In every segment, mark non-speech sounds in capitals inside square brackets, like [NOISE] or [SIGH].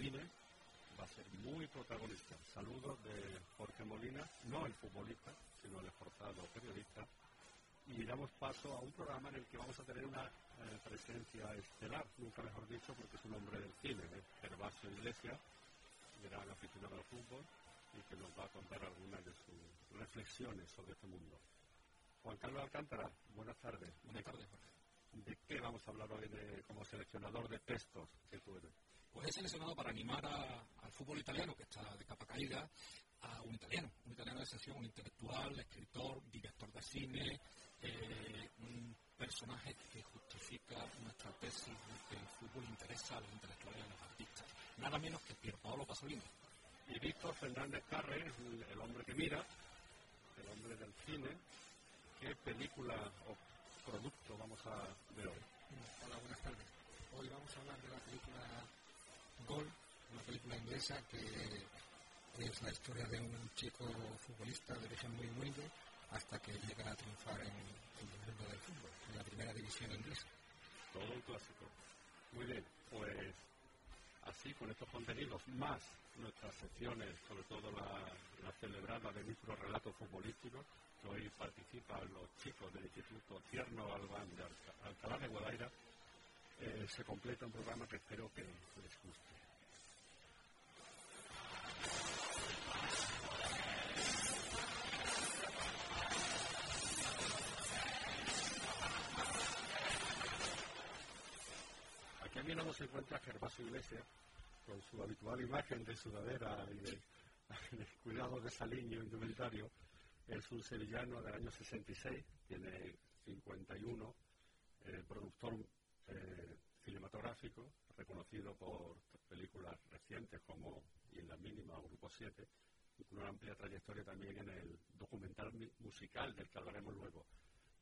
cine va a ser muy protagonista. Saludos de Jorge Molina, no el futbolista, sino el esforzado periodista. Y damos paso a un programa en el que vamos a tener una eh, presencia estelar, nunca mejor dicho, porque es un hombre del cine, ¿eh? Gervasio Iglesias, gran aficionado al fútbol y que nos va a contar algunas de sus reflexiones sobre este mundo. Juan Carlos Alcántara, buenas tardes. Buenas tardes, Jorge. ¿De qué vamos a hablar hoy de- como seleccionador de textos que tú eres? Pues he seleccionado para animar a- al fútbol italiano, que está de capa caída, a un italiano, un italiano de excepción, un intelectual, escritor, director de cine, eh, un personaje que justifica nuestra tesis de que el fútbol interesa a los intelectuales y a los artistas. Nada menos que Pierpaolo Pasolini. Y Víctor Fernández Carre, el hombre que mira, el hombre del cine. ¿Qué película o producto vamos a ver hoy? Hola, buenas tardes. Hoy vamos a hablar de la película Una película inglesa que es la historia de un chico futbolista de origen muy humilde hasta que llega a triunfar en, el fútbol, en la primera división inglesa. Todo un clásico. Muy bien, pues así con estos contenidos más nuestras secciones, sobre todo la, celebrada de micro relatos futbolísticos, que hoy participan los chicos del Instituto Tierno Albán de Alca- Alcalá de Guadaira, eh, se completa un programa que espero que les guste. Aquí a mi lado se encuentra Gervasio Iglesias, con su habitual imagen de sudadera y de, [LAUGHS] de cuidado de saliño indumentario. Es un sevillano del año 66, tiene 51, eh, productor eh, cinematográfico, reconocido por películas recientes como Y en la mínima o Grupo 7, y con una amplia trayectoria también en el documental musical del que hablaremos luego.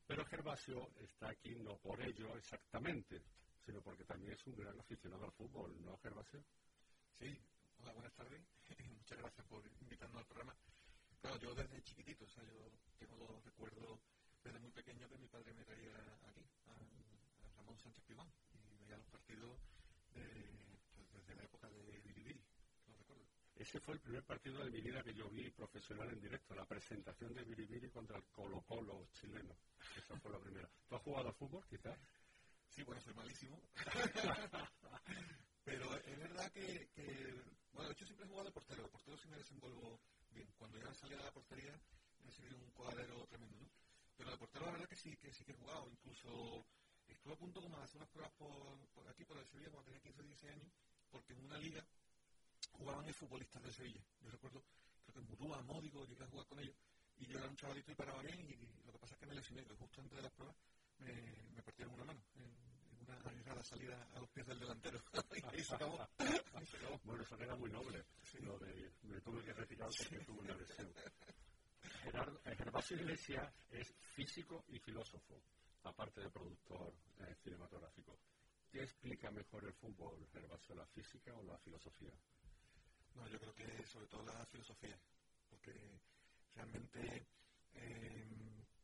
Pero Gervasio está aquí no por ello exactamente, sino porque también es un gran aficionado al fútbol, ¿no, Gervasio? Sí, hola, buenas tardes. [CLEARS THROAT] Muchas gracias por invitarnos al programa. Claro, yo desde chiquitito, o sea, yo tengo los recuerdos desde muy pequeño que mi padre me traía aquí, a, a Ramón Sánchez y veía los partidos de- pues, desde la época de Bilibili, lo recuerdo. Ese fue el primer partido de mi vida que yo vi profesional en directo, la presentación de Biribiri contra el Colo Colo chileno. Esa fue la primera. ¿Tú has jugado al fútbol, quizás? Sí, bueno, soy malísimo. [LAUGHS] Pero es verdad que, que, bueno, yo siempre he jugado de portero. De portero sí me desenvuelvo bien. Cuando ya salía de la portería me sirvió un cuadrero tremendo, ¿no? Pero de portero la verdad que sí, que sí que he jugado. Incluso estuve a punto como de hacer unas pruebas por, por aquí, por el Sevilla, cuando tenía 15 o 16 años, porque en una liga jugaban el futbolistas de Sevilla. Yo recuerdo, creo que Murúa, Módigo, llegué a jugar con ellos. Y yo era un chavalito y paraba bien, y lo que pasa es que me lesioné, que justo antes de las pruebas me, me partieron una mano en, una arriesgada salida a los pies del delantero. [LAUGHS] y ahí [LAUGHS] se acabó. Bueno, eso era muy noble. Lo de me tuve que retirar porque tuve una lesión. Gerardo, Gervasio Iglesias es físico y filósofo, aparte de productor eh, cinematográfico. ¿Qué explica mejor el fútbol, Gervasio, la física o la filosofía? No, yo creo que sobre todo la filosofía, porque realmente eh,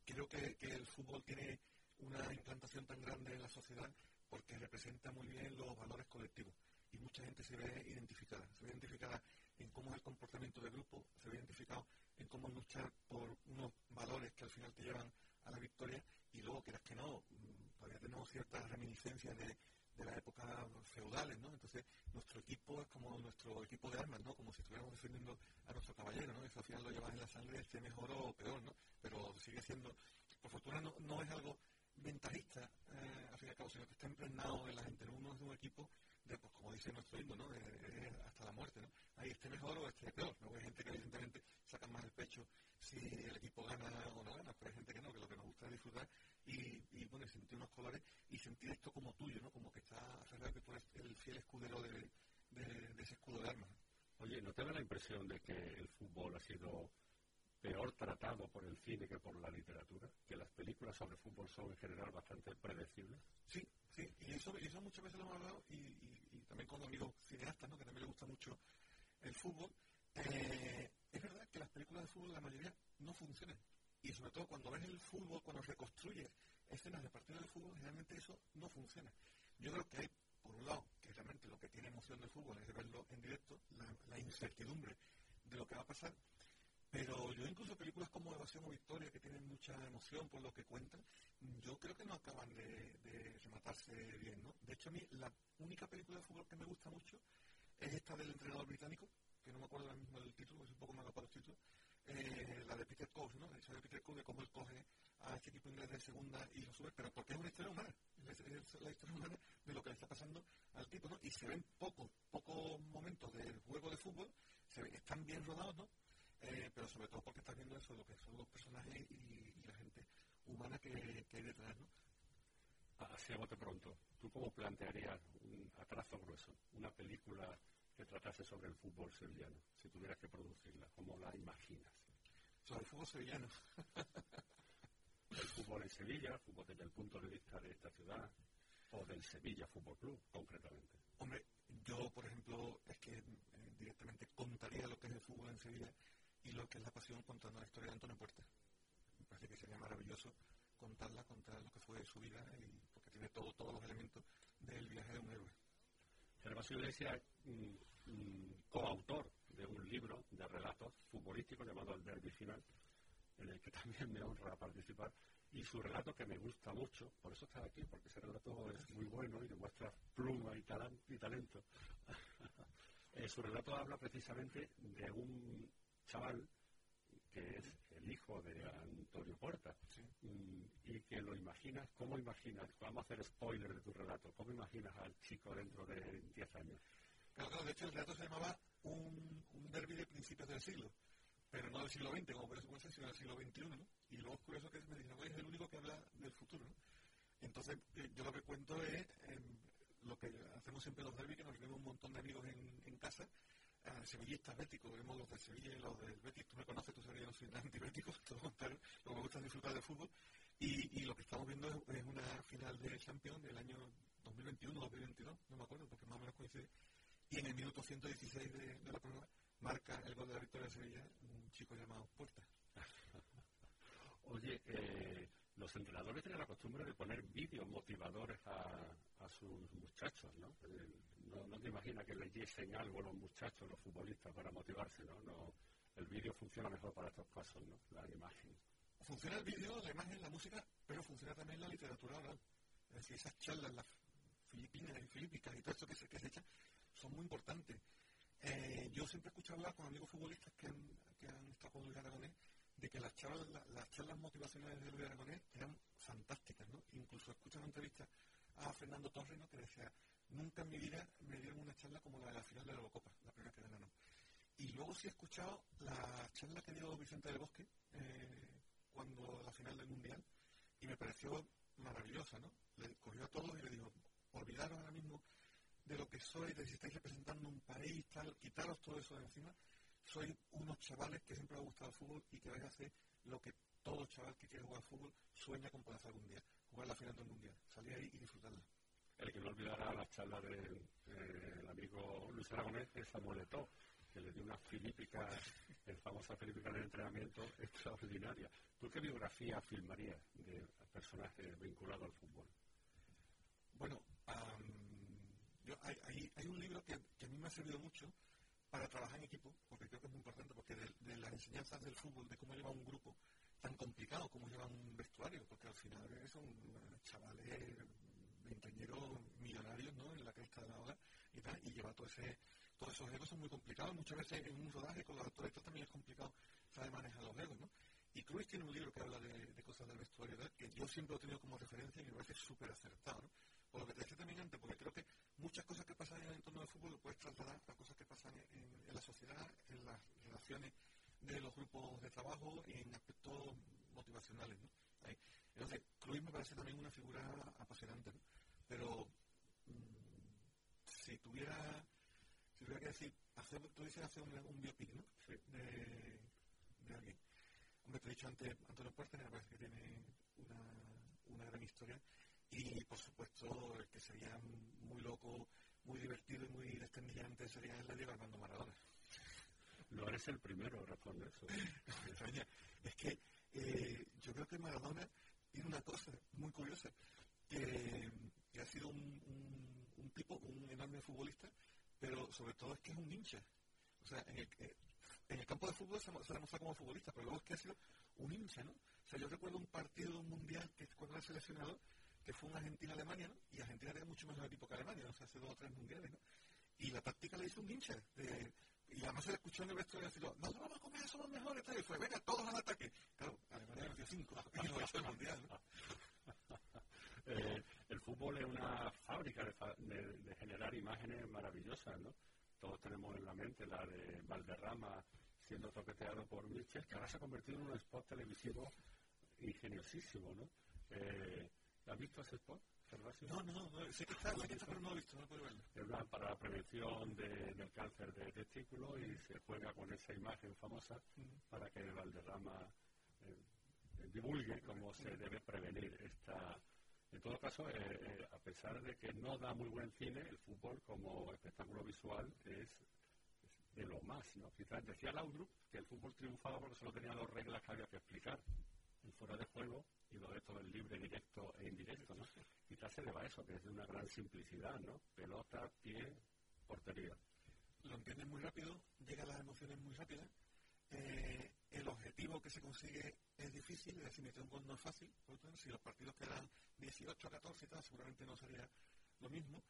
creo que, que el fútbol tiene una implantación tan grande en la sociedad porque representa muy bien los valores colectivos y mucha gente se ve identificada, se ve identificada en cómo es el comportamiento de grupo, se ve identificado en cómo luchar por unos valores que al final te llevan a la victoria y luego, quieras que no, todavía tenemos ciertas reminiscencias de, de las épocas feudales, ¿no? Entonces, nuestro equipo es como nuestro equipo de armas, ¿no? Como si estuviéramos defendiendo a nuestro caballero, ¿no? Eso al final lo llevas en la sangre, esté mejor o peor, ¿no? Pero sigue siendo, por fortuna no, no es algo ventajista, eh, al fin y al cabo, sino que está impregnado en la gente, ¿no? Uno es un equipo de, pues como dice nuestro himno, ¿no? hasta la muerte, ¿no? Ahí esté mejor o esté peor, ¿no? Hay gente que evidentemente saca más el pecho si el equipo gana o no gana, pero hay gente que no, que lo que nos gusta es disfrutar y, y sentir unos colores y sentir esto como tuyo, ¿no? Como que está arreglado que tú eres el fiel escudero de, de, ese escudo de armas. Oye, ¿no te da la impresión de que el fútbol ha sido peor tratado por el cine que por la literatura? ¿Que las películas sobre fútbol son en general bastante predecibles? Sí, sí, y eso, eso muchas veces lo hemos hablado y, y, también con amigos cineastas, ¿no? que también les gusta mucho el fútbol. Eh, es verdad que las películas de fútbol, la mayoría, no funcionan. Y sobre todo cuando ves el fútbol, cuando reconstruyes escenas de partidos de fútbol, generalmente eso no funciona. Yo creo que hay, por un lado, que realmente lo que tiene emoción del fútbol es verlo en directo, la, incertidumbre de lo que va a pasar. Pero yo incluso películas como Evasión o Victoria, que tienen mucha emoción por lo que cuentan, yo creo que no acaban de, rematarse bien, ¿no? De hecho, a mí la única película de fútbol que me gusta mucho es esta del entrenador británico, que no me acuerdo ahora mismo del título, es un poco malo para los títulos, eh, la de Peter Cove, ¿no? La de Peter Cove, de cómo él coge a este equipo inglés de segunda y lo sube, pero porque es una historia humana, es, la historia humana de lo que le está pasando al tipo, ¿no? Y se ven pocos, pocos momentos del juego de fútbol, se están bien rodados, ¿no? Eh, pero sobre todo porque estás viendo eso, lo que son los personajes y, la gente humana que, hay detrás, ¿no? Así a bote pronto, ¿tú cómo plantearías un, a trazo grueso una película que tratase sobre el fútbol sevillano, si tuvieras que producirla? ¿Cómo la imaginas? Sobre el fútbol sevillano. [LAUGHS] el fútbol en Sevilla, fútbol desde el punto de vista de esta ciudad, o del Sevilla Fútbol Club, concretamente. Hombre, yo, por ejemplo, es que eh, directamente contaría lo que es el fútbol en Sevilla y lo que es la pasión contando la historia de Antonio Puerta. Me parece que sería maravilloso contarla, contar lo que fue su vida, y porque tiene todo, todos los elementos del viaje de un héroe. Gervasio Iglesias, mm, mm, coautor de un libro de relatos futbolísticos llamado El Derby Final, en el que también me honra participar, y su relato que me gusta mucho, por eso está aquí, porque ese relato es muy bueno y demuestra pluma y, y talento. [LAUGHS] Eh, su relato habla precisamente de un chaval que es el hijo de Antonio Puerta mm, y que lo imaginas, ¿cómo imaginas? Vamos a hacer spoiler de tu relato, ¿cómo imaginas al chico dentro de 10 años? Claro, de hecho el relato se llamaba Un, un derby de principios del siglo pero no del siglo XX, como eso sino del siglo XXI, ¿no? Y luego es curioso que me dicen, es el único que habla del futuro. Entonces, eh, yo lo que cuento es em, lo que hacemos siempre los derbis, que nos reunimos un montón de amigos en, casa, eh, sevillistas béticos, vemos los de Sevilla y los del Betis, tú me conoces, tú sabes yo no soy antibético, [LAUGHS] lo que me gusta es disfrutar del fútbol, y, lo que estamos viendo es, una final de Champions del año 2021-2022, no me acuerdo, porque más o menos coincide, y en el minuto 116 de, de la prueba marca el gol de la victoria de Sevilla un chico llamado Puerta. [LAUGHS] Oye, eh, los entrenadores tienen la costumbre de poner vídeos motivadores a, sus muchachos, ¿no? Eh, ¿no? ¿no? te imaginas que leyesen algo los muchachos, los futbolistas, para motivarse, ¿no? no el vídeo funciona mejor para estos casos, ¿no? La imagen. Funciona el vídeo, la imagen, la música, pero funciona también la literatura oral. Es decir, esas charlas, las filipinas y filipicas y todo esto que se, que se echa, son muy importantes. Eh, yo siempre he escuchado hablar con amigos futbolistas que han, estado con Luis Aragonés de que las charlas, las charlas motivacionales de Luis Aragonés eran fantásticas, ¿no? Incluso escuché una entrevista a Fernando Torres, ¿no? Que decía, nunca en mi vida me dieron una charla como la de la final de la Eurocopa, la primera que ganaron. Y luego sí he escuchado la charla que dio Vicente del Bosque eh, cuando la final del Mundial y me pareció maravillosa, ¿no? Le cogió a todos y le dijo, olvidaron ahora mismo de lo que soy, de si estáis representando un país, tal, quitaros todo eso de encima. Soy unos chavales que siempre ha gustado el fútbol y que vais a hacer lo que todo chaval que quiere jugar fútbol sueña con poder hacer algún día, jugar la final del mundial, salir ahí y disfrutarla. El que no olvidará la charla del amigo Luis Aragonés es Samuel Eto'o, que le dio una filípica, el famosa filípica del entrenamiento extraordinaria. ¿Tú qué biografía filmarías de personaje vinculado al fútbol? Bueno, yo, hay, hay, hay, un libro que, a mí me ha servido mucho para trabajar en equipo, porque creo que es muy importante, porque de, las enseñanzas del fútbol, de cómo lleva un grupo tan complicado, cómo lleva un vestuario, porque al final son chavales veinteañeros millonarios, ¿no? En la cresta de la hora y tal, y lleva todo ese, todos esos egos son muy complicados. Muchas veces en un rodaje con los actores también es complicado saber manejar los egos, ¿no? Y Cruz tiene un libro que habla de, cosas del vestuario, que yo siempre lo he tenido como referencia y me parece súper acertado. ¿no? Por lo que te decía también antes, porque creo que muchas cosas que pasan en el entorno del fútbol lo puedes trasladar a cosas que pasan en, la sociedad, en las relaciones de los grupos de trabajo y en aspectos motivacionales, ¿no? Entonces, Cruz me parece también una figura apasionante, ¿no? Pero mm, si tuviera si tuviera que decir, hacer, tú dices hacer un, un biopic, ¿no? De, de alguien. Hombre, te he dicho antes, Antonio Puerta, me parece que tiene una, una gran historia. Y por supuesto, el que sería muy loco, muy divertido y muy destendillante sería el de Armando Maradona. No eres el primero a responder eso. [LAUGHS] es que eh, yo creo que Maradona tiene una cosa muy curiosa, que, que ha sido un, un, un, tipo, un enorme futbolista, pero sobre todo es que es un hincha. O sea, en el, eh, en el campo de fútbol se, se demuestra como futbolista, pero luego es que ha sido un hincha, ¿no? O sea, yo recuerdo un partido mundial que cuando era seleccionador, que fue un Argentina-Alemania, ¿no? Y Argentina era mucho mejor equipo que Alemania, ¿no? o sea, hace dos o tres mundiales, ¿no? Y la táctica le hizo un hincha. y además se le escuchó en el vestuario decir, no, no vamos a comer, somos mejores, Y fue, venga, todos al ataque. Claro, Alemania metió cinco y lo hizo el mundial, [LAUGHS] eh, el fútbol es una fábrica de, de, generar imágenes maravillosas, ¿no? Todos tenemos en la mente la de Valderrama siendo toqueteado por Mitchell, que ahora se ha convertido en un spot televisivo ingeniosísimo, ¿no? Eh, ¿Has visto ese spot? No, no, no, sé que está, sé que está, pero no lo he visto, no puedo verlo. Es una, para la prevención de, del cáncer de testículo y se juega con esa imagen famosa para que Valderrama eh, divulgue cómo se debe prevenir esta en todo caso, eh, eh, a pesar de que no da muy buen cine, el fútbol como espectáculo visual es, de lo más, ¿no? Quizás decía Laudrup que el fútbol triunfaba porque solo tenía dos reglas que había que explicar, fuera de juego y lo de todo el libre, directo e indirecto, ¿no? Quizás se deba a eso, que es de una gran simplicidad, ¿no? Pelota, pie, portería. Lo entiendes muy rápido, llegan las emociones muy rápidas, eh, el objetivo que se consigue es difícil, es decir, meter un gol no es fácil, si los partidos quedan 18 a 14 y seguramente no sería lo mismo.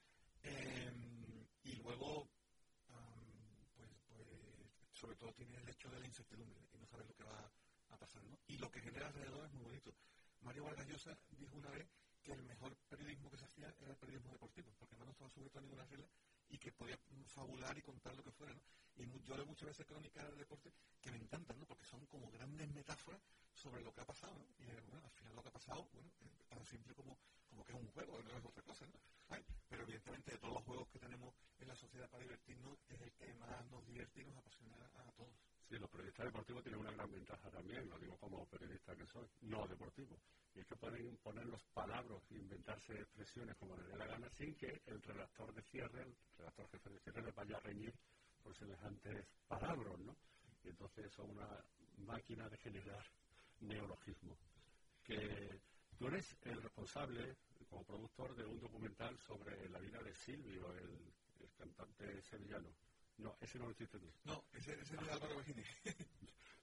Em, y luego, pues, pues, sobre todo tiene el hecho de la incertidumbre y no saber lo que va a pasar, ¿no? Y lo que genera alrededor es muy bonito. Mario Vargas Llosa dijo una vez que el mejor periodismo que se hacía era el periodismo deportivo, porque no estaba sujeto a ninguna regla y que podía fabular y contar lo que fuera. Y yo leo muchas veces crónicas de deporte que me encantan, ¿no? Porque son como grandes metáforas sobre lo que ha pasado. Y bueno, al final lo que ha pasado, bueno, es tan simple como, como que es un juego, no es otra cosa, ¿no? pero evidentemente de todos los juegos que tenemos en la sociedad para divertirnos, es el que más nos divierte y nos apasiona a todos. Sí, los periodistas deportivos tienen una gran ventaja también, lo digo como periodista que soy, no deportivo. Y es que pueden poner los palabras e inventarse expresiones como les dé la gana sin que el redactor de cierre, el redactor jefe de cierre, les vaya a reñir por semejantes palabras, ¿no? Y entonces son una máquina de generar neologismo. Tú eres el responsable, como productor, de un documental sobre la vida de Silvio, el cantante sevillano. No, ese no lo hiciste tú. No, ese, ese es de Álvaro Bajini. [LAUGHS]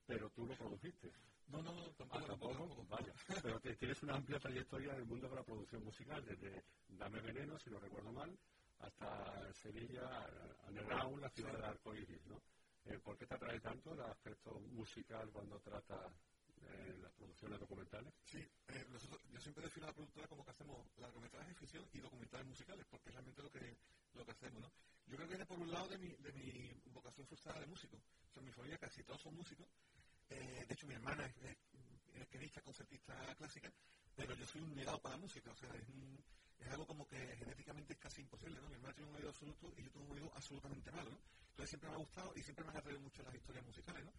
Pero tú lo produjiste. No, no, no, tampoco. Ah, tampoco, Vaya. Pero tienes una amplia trayectoria en el mundo de la producción musical, desde Dame Veneno, si no recuerdo mal, hasta Sevilla, Underground, la ciudad de Arcoíris, ¿no? Eh, ¿Por qué te atrae tanto el aspecto musical cuando trata eh, las producciones documentales? Sí, eh, yo siempre defino a la productora como que hacemos largometrajes, ficción y documentales musicales, porque es realmente lo que, lo que hacemos, ¿no? Yo creo que viene por un lado de mi, de mi vocación frustrada de músico. O sea, mi familia casi todos son músicos. Eh, de hecho, mi hermana es, es concertista clásica, pero yo soy un negado para la música. O sea, es, es, algo como que genéticamente es casi imposible, ¿no? Mi hermana tiene un oído absoluto y yo tengo un oído absolutamente malo, ¿no? Entonces siempre me ha gustado y siempre me han atraído mucho las historias musicales, ¿no?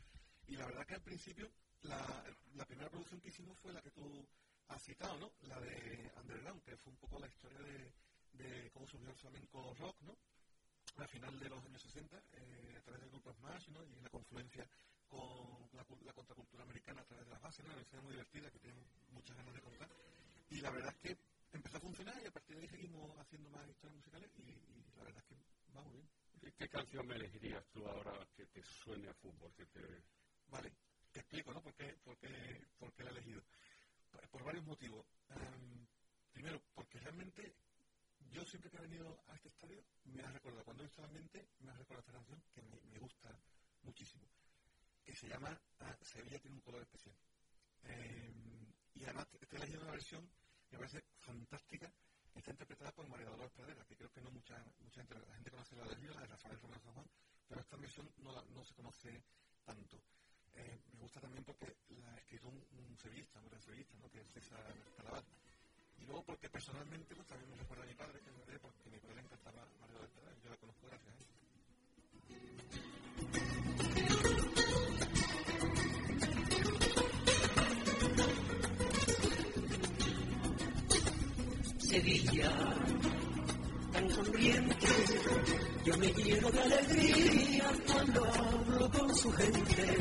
Y la verdad que al principio la, la primera producción que hicimos fue la que tú has citado, ¿no? La de Underground, que fue un poco la historia de, de cómo surgió el flamenco rock, ¿no? a final de los años 60 eh, a través del grupo Smash ¿no? y la confluencia con la, contracultura americana a través de las bases, ¿no? una historia muy divertida que tengo muchas ganas de contar. Y la verdad es que empezó a funcionar y a partir de ahí seguimos haciendo más historias musicales y, la verdad es que va muy bien. ¿Qué canción me elegirías tú ahora que te suene a fútbol? Que te... Vale, te explico, ¿no? ¿Por qué, por qué, por qué la he elegido? Por, varios motivos. Um, primero, porque realmente yo siempre que he venido a este estadio me ha recordado, cuando he visto el ambiente, me ha recordado esta canción que me, gusta muchísimo, que se llama ah, Sevilla tiene un color especial. Eh, y además estoy leyendo una versión que me parece fantástica, está interpretada por María Dolores Pradera, que creo que no mucha, mucha gente, la gente conoce la de Río, la de Rafael Romero San Juan, pero esta versión no, no se conoce tanto. Eh, me gusta también porque la escrito un, un sevillista, un gran sevillista, ¿no? que es César Calabar. Y luego porque personalmente pues, también me recuerda a mi padre, que me porque mi padre encantaba Dolores Pradera, yo la conozco gracias a él. Sevilla, tan sonriente, yo me lleno de alegría cuando hablo con su gente.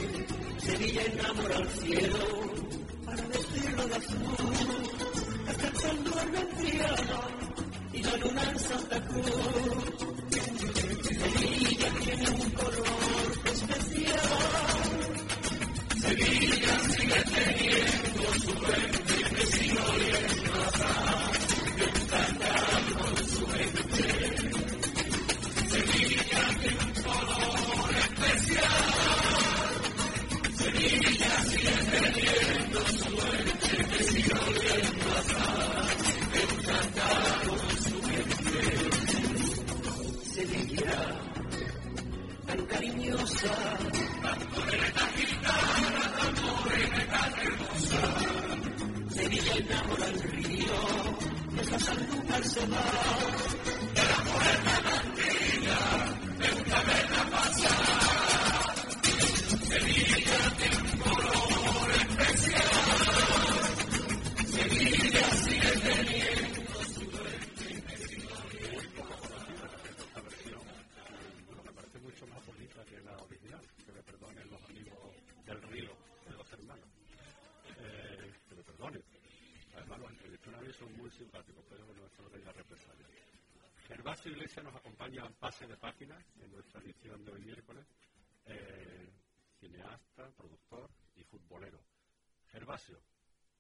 Sevilla enamora al cielo para vestirlo de azul, Sevilla tiene un color especial. Sevilla sigue teniendo su verde vecino y en plaza, la acompaña en pase de página en nuestra edición de hoy miércoles. Eh, cineasta, productor y futbolero. Gervasio,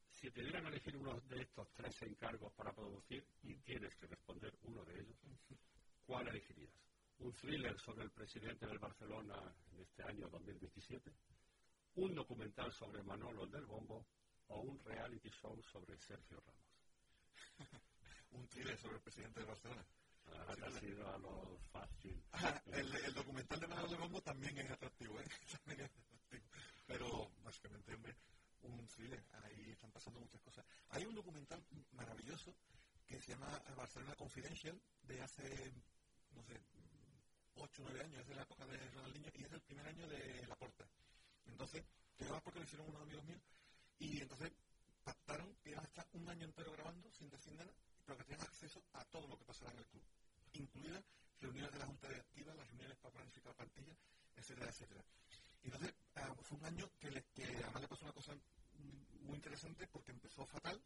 si te dieran a elegir uno de estos tres encargos para producir y tienes que responder uno de ellos, ¿cuál elegirías? ¿Un thriller sobre el presidente del Barcelona en este año 2017? ¿Un documental sobre Manolo del Bombo? ¿O un reality show sobre Sergio Ramos? [LAUGHS] un thriller sobre el presidente de Barcelona. Ah, a lo fácil. Ah, el, el documental de Manolo de Bombo también es atractivo, ¿eh? [LAUGHS] También es atractivo. Pero básicamente, hombre, un thriller. Ahí están pasando muchas cosas. Hay un documental maravilloso que se llama Barcelona Confidential de hace, no sé, 8 o 9 años, es de la época de Ronaldinho y es el primer año de Laporta. Entonces, que porque lo hicieron unos amigos míos y entonces pactaron que iban a estar un año entero grabando sin decir nada, pero que tenían acceso a todo lo que pasara en el club, incluidas reuniones de la Junta Directiva, las reuniones para planificar la plantilla, etcétera, etcétera. Y entonces ah, fue un año que, le, que además le pasó una cosa muy porque empezó fatal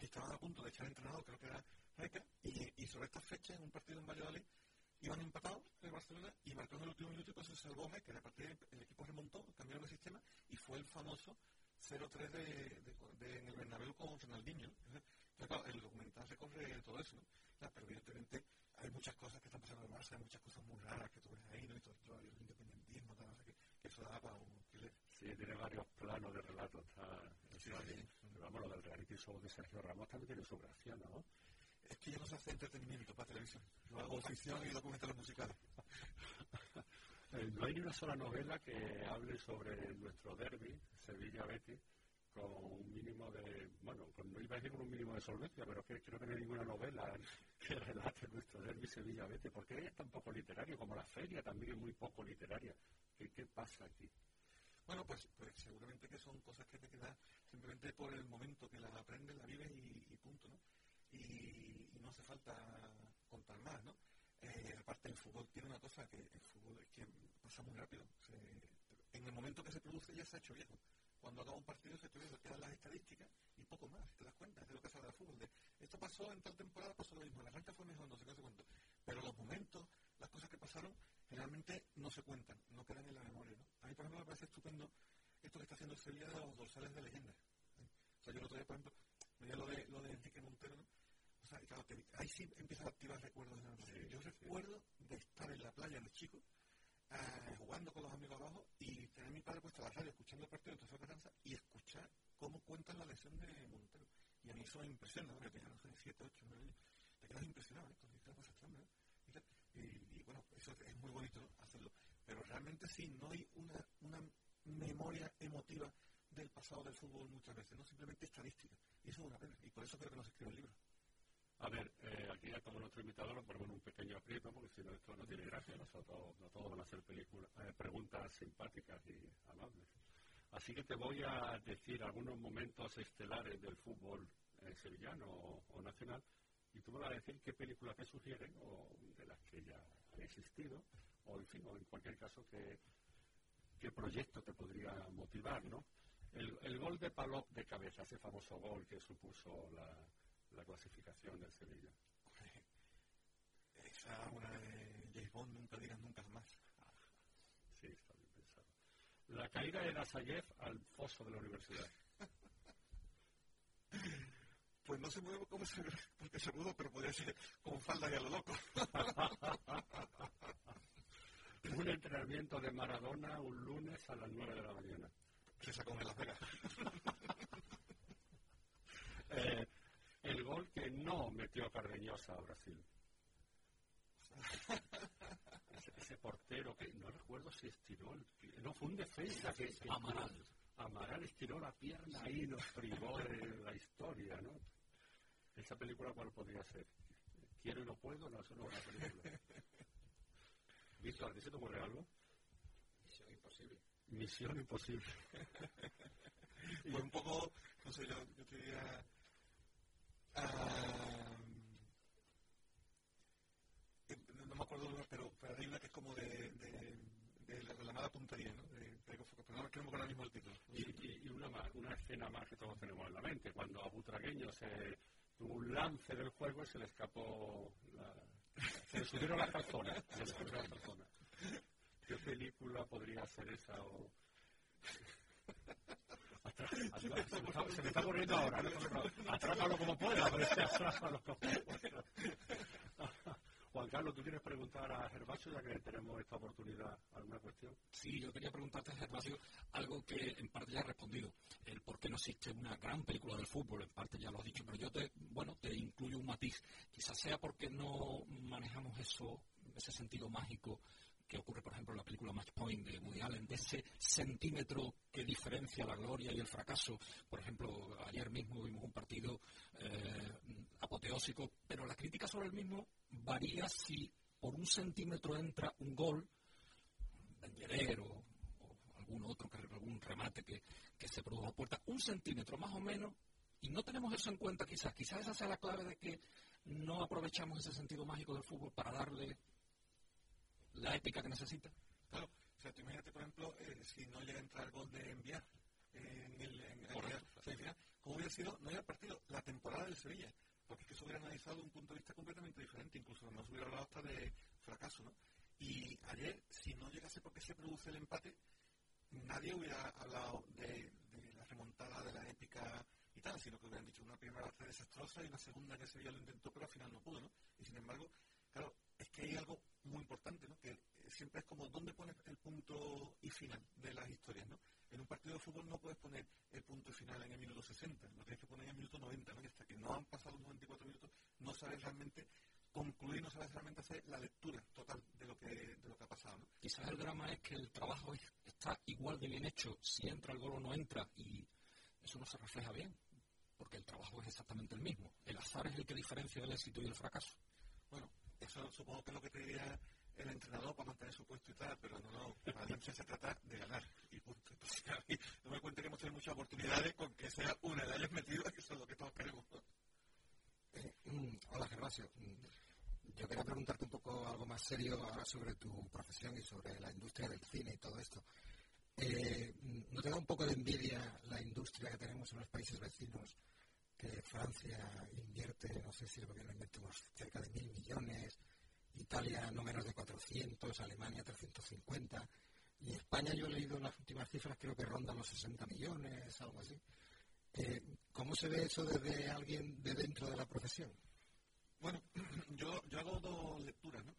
y estaban a punto de echar entrenador, creo que era Reca, y, sobre estas fechas, en un partido en Valladolid, iban empatados el Barcelona y marcó en el último minuto y pues se salvó que a partir el equipo remontó, cambiaron el sistema y fue el famoso 0-3 de, de, en el Bernabéu con Ronaldinho. Claro, el documental recorre todo eso, ¿no? Pero evidentemente hay muchas cosas que están pasando en el Barça, hay muchas cosas muy raras que tú ves ahí, ¿no? Y todo, todo el independentismo, tal, qué, que eso da para un. Sí, tiene varios planos de relato, está, Sí, vamos, lo del reality show de Sergio Ramos también tiene su gracia, ¿no? Es que yo no sé hacer entretenimiento para televisión. Yo hago ficción y documentales musicales. Eh, no hay ni una sola novela que hable sobre nuestro derby, Sevilla-Betis, con un mínimo de, bueno, no iba a decir con un mínimo de solvencia, pero que creo que no hay ninguna novela que relate nuestro derby Sevilla-Betis, porque es tan poco literario, como la feria también es muy poco literaria. ¿Qué, qué pasa aquí? Bueno, pues, pues seguramente que son cosas que te quedan simplemente por el momento que las aprendes, las vives y, punto, ¿no? Y, no hace falta contar más, ¿no? Eh, aparte el fútbol tiene una cosa que el fútbol es que pasa muy rápido. En el momento que se produce ya se ha hecho viejo. Cuando acaba un partido se ha hecho viejo, quedan las estadísticas y poco más, te das cuenta, de lo que se habla fútbol. Esto pasó en tal temporada, pasó lo mismo, la arranca fue mejor, no sé qué, no sé cuánto. Pero los momentos, las cosas que pasaron, generalmente no se cuentan, no quedan en la memoria, ¿no? A mí, por ejemplo, me parece estupendo esto que está haciendo Sevilla de los dorsales de leyenda. ¿eh? O sea, yo el otro día, por ejemplo, veía lo de, lo de Enrique Montero, ¿no? O sea, claro, hay sí empieza a activar recuerdos de la Yo recuerdo de estar en la playa de chico, uh, jugando con los amigos abajo y tener a mi padre puesto a la radio, escuchando el partido de Catanza y escuchar cómo cuentan la lesión de Montero. Y a mí eso me impresiona, ¿no? que tenía, no sé, 7, 8, 9 años. Te quedas impresionado, ¿eh? Con cosas y, y, bueno, es muy bonito hacerlo. Pero realmente sí, no hay una, una memoria emotiva del pasado del fútbol muchas veces, no simplemente estadística. Y eso es una pena. Y por eso creo que no se escribe el libro. A ver, eh, aquí ya como nuestro invitado lo ponemos un pequeño aprieto, porque si no esto no tiene gracia. Nosotros, no todos van a hacer películas, eh, preguntas simpáticas y amables. Así que te voy a decir algunos momentos estelares del fútbol eh, sevillano o, nacional y tú me vas a decir qué películas te sugieren o de las que ya existido o en fin, o en cualquier caso qué, qué proyecto te podría motivar, ¿no? El, el gol de Palop de cabeza, ese famoso gol que supuso la, la clasificación del Sevilla. Esa una de James Bond, nunca digas nunca más. sí, está bien pensado. La caída de Nazayev al foso de la universidad. [LAUGHS] Pues no se mueve como se porque se mudó, pero podría ser con falda y a lo loco. [LAUGHS] un entrenamiento de Maradona un lunes a las 9 de la mañana. Se sacó en Las Vegas. [LAUGHS] eh, el gol que no metió Cardeñosa a Brasil. ese, ese, portero que no recuerdo si estiró, el, no fue un defensa que, que Amaral. Amaral estiró la pierna y nos privó de la historia, ¿no? Esa película cuál podría ser? Quiero y no puedo, no, eso no es una película. Víctor, ¿a se te ocurre algo? Misión imposible. Misión imposible. [LAUGHS] pues un poco, no sé, yo, yo te diría Uh, no me acuerdo, pero, pero hay una que es como de, de, de la, de la mala puntería, ¿no? De, de, pero no me acuerdo ahora mismo el título. Y, y, y, una, más, una escena más que todos tenemos en la mente, cuando a Butragueño se tuvo un lance del juego y se le escapó, la, se le subieron las calzonas, se le subieron las calzonas. ¿Qué película podría ser esa o...? se me está ocurriendo ahora. ¿no? Atrápalo como pueda, pero este atrápalo como pueda. Juan Carlos, ¿tú quieres preguntar a Gervasio, ya que tenemos esta oportunidad, alguna cuestión? Sí, yo quería preguntarte Gervasio algo que en parte ya has respondido. El por qué no existe una gran película del fútbol, en parte ya lo has dicho, pero yo te, bueno, te incluyo un matiz. Quizás sea porque no manejamos eso, ese sentido mágico que ocurre, por ejemplo, en la película Match Point de Woody Allen, de ese centímetro que diferencia la gloria y el fracaso. Por ejemplo, ayer mismo vimos un partido eh, apoteósico, pero la crítica sobre el mismo varía si por un centímetro entra un gol, Benguerer o, o algún otro, algún remate que, que se produjo a puerta, un centímetro más o menos, y no tenemos eso en cuenta quizás. Quizás esa sea la clave de que no aprovechamos ese sentido mágico del fútbol para darle la épica que necesita. Claro, o sea, tú imagínate, por ejemplo, eh, si no llega a entrar el gol de enviar eh, en el, en, Correcto, en el ¿cómo hubiera sido, no hubiera partido, la temporada del Sevilla? Porque es que se hubiera analizado un punto de vista completamente diferente, incluso no se hubiera hablado hasta de fracaso, ¿no? Y ayer, si no llegase porque se produce el empate, nadie hubiera hablado de, de la remontada, de la épica y tal, sino que hubieran dicho una primera parte desastrosa y una segunda que Sevilla lo intentó, pero al final no pudo, ¿no? Y sin embargo, claro, es que hay algo muy importante, ¿no? Que siempre es como dónde pones el punto y final de las historias, ¿no? En un partido de fútbol no puedes poner el punto y final en el minuto 60, lo tienes que poner en el minuto 90, ¿no? Y hasta que no han pasado 94 minutos, no sabes realmente concluir, no sabes realmente hacer la lectura total de lo que, de lo que ha pasado, ¿no? Quizás el drama es que el trabajo está igual de bien hecho si entra el gol o no entra y eso no se refleja bien, porque el trabajo es exactamente el mismo. El azar es el que diferencia el éxito y el fracaso. Bueno, eso supongo que es lo que te diría el entrenador para mantener su puesto y tal, pero no, no, Valencia se trata de ganar y punto. Entonces, a mí, no me cuente que hemos tenido muchas oportunidades con que sea una de ellas metida, que eso es lo que todos queremos. Eh, mm, hola, Gervasio. Yo quería preguntarte un poco algo más serio ahora sobre tu profesión y sobre la industria del cine y todo esto. Eh, ¿No te da un poco de envidia la industria que tenemos en los países vecinos? Que Francia invierte, no sé si el gobierno invierte unos cerca de mil millones, Italia no menos de 400, Alemania 350, y España yo he leído las últimas cifras, creo que rondan los 60 millones, algo así. Eh, ¿Cómo se ve eso desde alguien de dentro de la profesión? Bueno, [CLEARS THROAT] yo, yo hago dos lecturas, ¿no?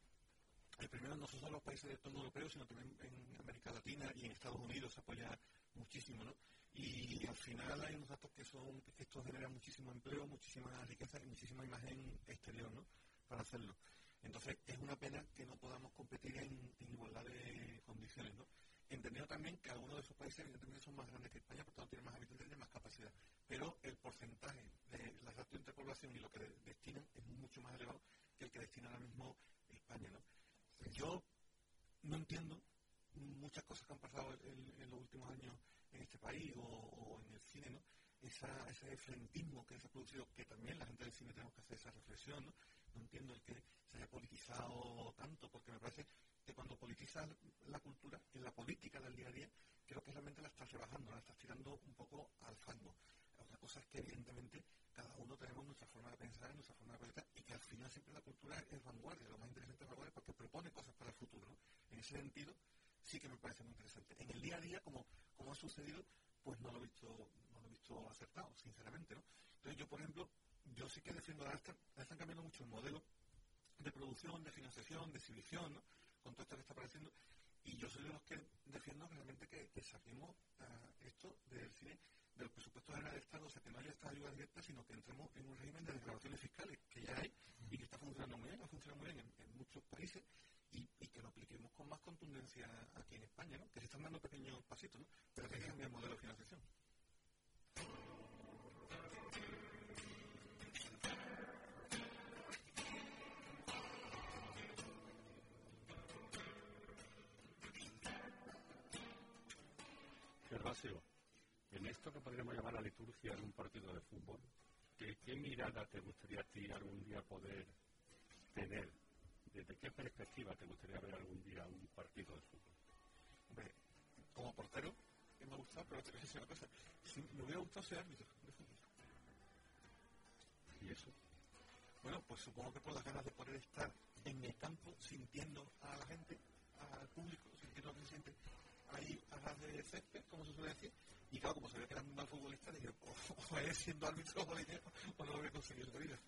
El primero no solo los países de todo europeo, sino también en América Latina y en Estados Unidos se apoya muchísimo, ¿no? Y al final hay unos datos que son que esto genera muchísimo empleo, muchísima riqueza y muchísima imagen exterior, ¿no? Para hacerlo. Entonces, es una pena que no podamos competir en, igualdad de condiciones, ¿no? Entendiendo también que algunos de esos países evidentemente son más grandes que España, por tanto tienen más habitantes y más capacidad. Pero el porcentaje de la ratio entre población y lo que destinan es mucho más elevado que el que destina ahora mismo España, ¿no? Yo no entiendo muchas cosas que han pasado en, los últimos años en este país o, en el cine, ¿no? ese frentismo que se ha producido, que también la gente del cine tenemos que hacer esa reflexión, ¿no? No entiendo el que se haya politizado tanto, porque me parece que cuando politizas la cultura, en la política del día a día, creo que realmente la estás rebajando, la estás tirando un poco al fango. Otra cosa es que evidentemente cada uno tenemos nuestra forma de pensar, nuestra forma de proyectar, y que al final siempre la cultura es vanguardia, lo más interesante es vanguardia porque propone cosas para el futuro. En ese sentido, sí que me parece muy interesante. En el día a día, como, como ha sucedido, pues no lo he visto, no lo he visto acertado, sinceramente, ¿no? Entonces yo, por ejemplo, yo sí que defiendo la están, están cambiando mucho el modelo de producción, de financiación, de exhibición, ¿no? Con todo esto que está apareciendo. Y yo soy de los que defiendo realmente que, saquemos ah, esto del cine de los presupuestos del Estado, o sea, que no haya esta ayuda directa, sino que entremos en un régimen de declaraciones fiscales que ya hay y que está funcionando muy bien, ha funcionado muy bien en, muchos países y, que lo apliquemos con más contundencia aquí en España, ¿no? Que se están dando pequeños pasitos, ¿no? Pero hay que cambiar el modelo de financiación. Gervasio, en esto que podríamos llamar la liturgia en un partido de fútbol, ¿qué, mirada te gustaría a ti algún día poder tener? ¿Desde qué perspectiva te gustaría ver algún día un partido de fútbol? Hombre, como portero, que me ha gustado, pero te voy a decir una cosa. me hubiera gustado ser árbitro de fútbol. ¿Y eso? Bueno, pues supongo que por las ganas de poder estar en el campo sintiendo a la gente, al público, sintiendo lo que se siente ahí a ras de césped, como se suele decir, y claro, como sabía que era un mal futbolista, dije, [LAUGHS] o, es siendo árbitro [LAUGHS] o no lo voy a conseguir de vida.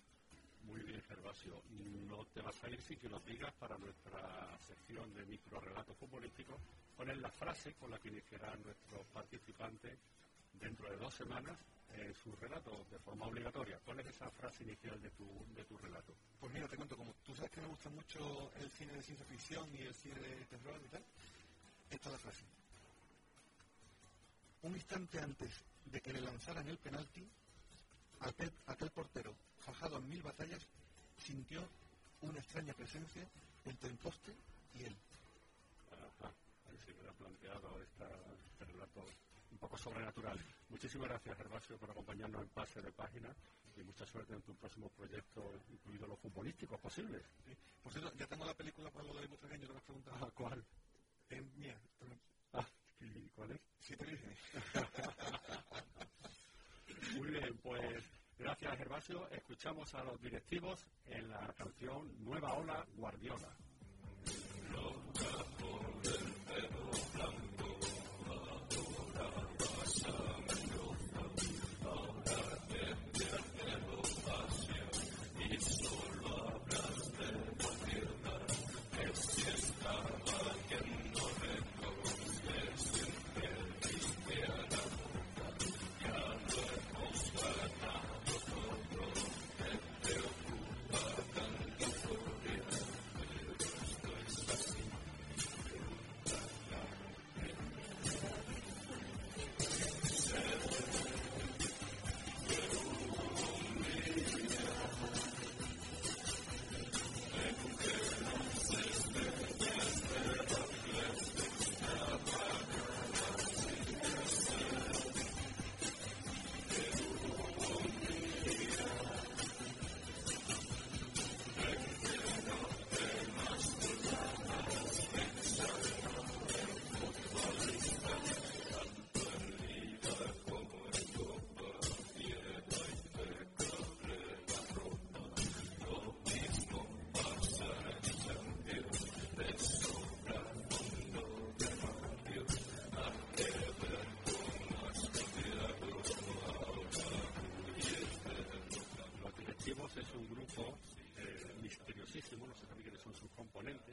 Muy bien, Gervasio. No te vas a ir sin que nos digas para nuestra sección de microrelatos futbolísticos cuál es la frase con la que iniciarán nuestros participantes dentro de dos semanas en su relato de forma obligatoria. ¿Cuál es esa frase inicial de tu, de tu relato? Pues mira, te cuento, como tú sabes que me gusta mucho el cine de ciencia ficción y el cine de terror y tal, esta es la frase. Un instante antes de que le lanzaran el penalti, aquel, portero, en mil batallas, sintió una extraña presencia entre el poste y él. Ajá, ahí se queda planteado esta, este relato un poco sobrenatural. Muchísimas gracias, Gervasio, por acompañarnos en Pase de Página y mucha suerte en tu próximo proyecto, incluido los futbolísticos posibles. Por cierto, ya tengo la película para lo de Butragueño, no me has preguntado. ¿Cuál? En mía. Ah, ¿cuál es? Sí, te dije. Muy bien, pues gracias Gervasio. Escuchamos a los directivos en la canción Nueva Ola Guardiola.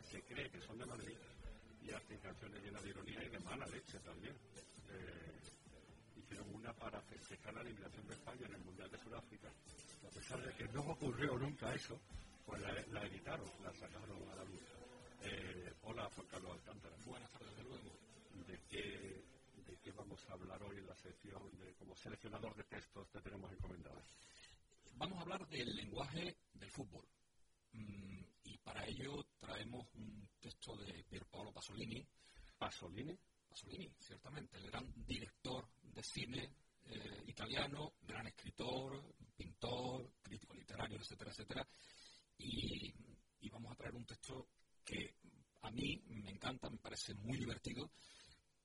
Se cree que son de Madrid y hacen canciones llenas de ironía y de mala leche también. Eh, hicieron una para festejar la eliminación de España en el Mundial de Sudáfrica. A pesar de que no ocurrió nunca eso, pues la, editaron, la sacaron a la luz. Eh, hola, Juan Carlos Alcántara. Buenas tardes, de luego. ¿De qué, ¿De qué vamos a hablar hoy en la sección de como seleccionador de textos que tenemos encomendadas? Vamos a hablar del lenguaje del fútbol. Mm, y para ello traemos un texto de Pierpaolo Pasolini. ¿Pasolini? Pasolini, ciertamente, el gran director de cine eh, italiano, gran escritor, pintor, crítico literario, etcétera, etcétera. Y, y vamos a traer un texto que a mí me encanta, me parece muy divertido,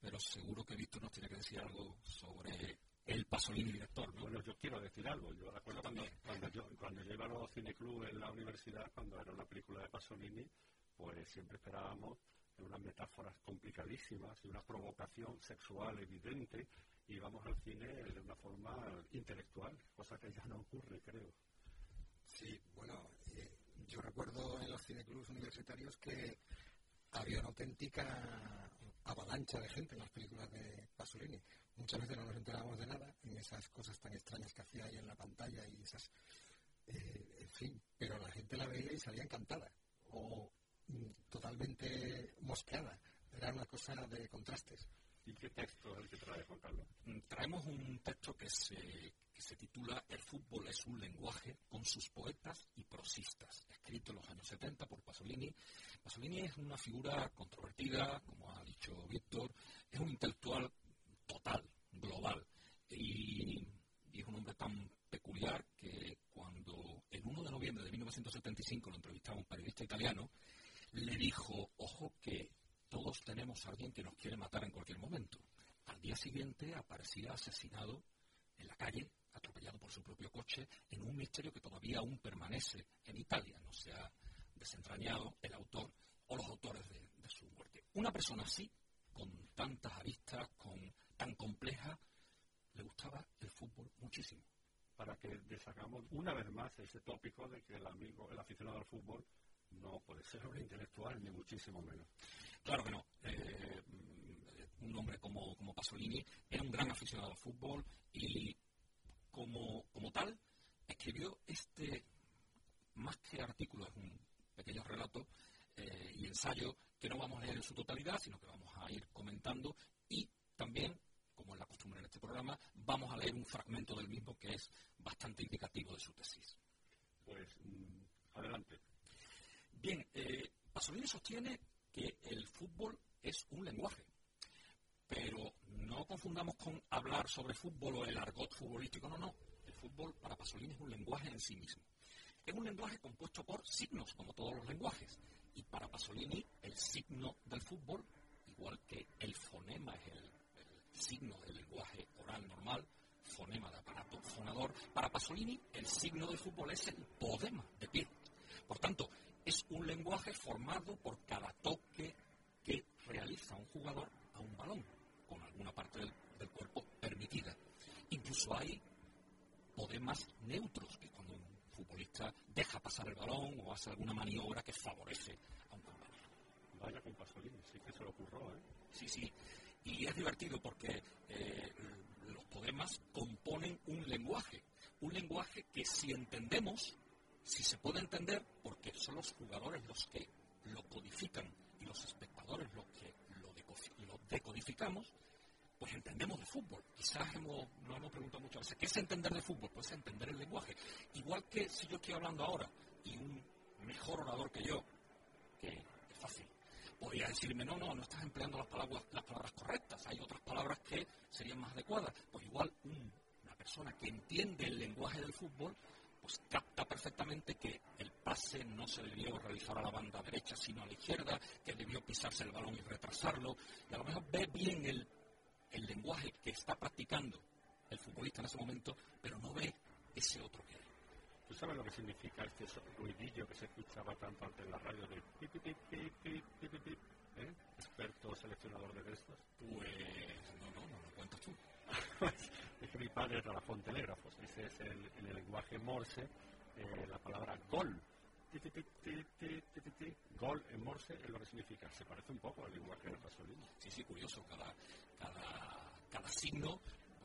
pero seguro que Víctor nos tiene que decir algo sobre el Pasolini director. Bueno, yo quiero decir algo. Yo recuerdo cuando, cuando, yo, cuando yo iba a los cineclubs en la universidad, cuando era una película de Pasolini, pues siempre esperábamos unas metáforas complicadísimas y una provocación sexual evidente y íbamos al cine de una forma intelectual, cosa que ya no ocurre, creo. Sí, bueno, eh, yo recuerdo en los cineclubs universitarios que había una auténtica avalancha de gente en las películas de Pasolini. Muchas veces no nos enterábamos de nada en esas cosas tan extrañas que hacía ahí en la pantalla y esas. Eh, en fin, pero la gente la veía y salía encantada totalmente mosqueada. Era una cosa de contrastes. ¿Y qué texto es el que trae Juan Carlos? Mm, traemos un texto que se, que se titula El fútbol es un lenguaje con sus poetas y prosistas, escrito en los años 70 por Pasolini. Pasolini es una figura controvertida, como ha dicho Víctor, es un intelectual total, global, y, y es un hombre tan peculiar que cuando el 1 de noviembre de 1975 lo entrevistaba un periodista italiano, le dijo, ojo que todos tenemos a alguien que nos quiere matar en cualquier momento. Al día siguiente aparecía asesinado en la calle, atropellado por su propio coche, en un misterio que todavía aún permanece en Italia. No se ha desentrañado el autor o los autores de, su muerte. Una persona así, con tantas aristas, con tan compleja, le gustaba el fútbol muchísimo. Para que deshagamos una vez más ese tópico de que el amigo, el aficionado al fútbol, no puede ser un intelectual, ni muchísimo menos. Claro que no. Eh, un hombre como, como Pasolini era un gran aficionado al fútbol y como, como tal escribió este, más que artículo, es un pequeño relato eh, y ensayo que no vamos a leer en su totalidad, sino que vamos a ir comentando y también, como es la costumbre en este programa, vamos a leer un fragmento del mismo que es bastante indicativo de su tesis. Pues mm, adelante. Bien, eh, Pasolini sostiene que el fútbol es un lenguaje, pero no confundamos con hablar sobre fútbol o el argot futbolístico, no, no. El fútbol para Pasolini es un lenguaje en sí mismo. Es un lenguaje compuesto por signos, como todos los lenguajes. Y para Pasolini, el signo del fútbol, igual que el fonema es el, el signo del lenguaje oral normal, fonema de aparato fonador, para Pasolini el signo del fútbol es el podema de pie. Por tanto, es un lenguaje formado por cada toque que realiza un jugador a un balón, con alguna parte del, del cuerpo permitida. Incluso hay podemas neutros, que cuando un futbolista deja pasar el balón o hace alguna maniobra que favorece a un compañero. Vaya con Pasolini, sí que se lo ocurrió, ¿eh? Sí, sí. Y es divertido porque eh, los poemas componen un lenguaje. Un lenguaje que si entendemos, si se puede entender, porque son los jugadores los que lo codifican y los espectadores los que lo, decodificamos, pues entendemos de fútbol. Quizás hemos, nos hemos preguntado muchas veces, ¿qué es entender de fútbol? Pues entender el lenguaje. Igual que si yo estoy hablando ahora y un mejor orador que yo, que es fácil, podría decirme, no, no, no estás empleando las palabras, las palabras correctas, hay otras palabras que serían más adecuadas. Pues igual un, una persona que entiende el lenguaje del fútbol, pues capta perfectamente que el pase no se debió realizar a la banda derecha, sino a la izquierda, que debió pisarse el balón y retrasarlo. Y a lo mejor ve bien el, el lenguaje que está practicando el futbolista en ese momento, pero no ve ese otro que hay. ¿Tú sabes lo que significa este ruidillo que se escuchaba tanto antes en la radio de pip, pip, pip, ¿eh? experto seleccionador de restos? Pues no, no, no lo cuentas tú. [LAUGHS] es que mi padre trabajó en telégrafos. Ese es el, en lenguaje morse eh, la palabra gol. gol en morse es lo que significa. Se parece un poco al lenguaje de Pasolini. Sí, sí, curioso. Cada, cada, cada signo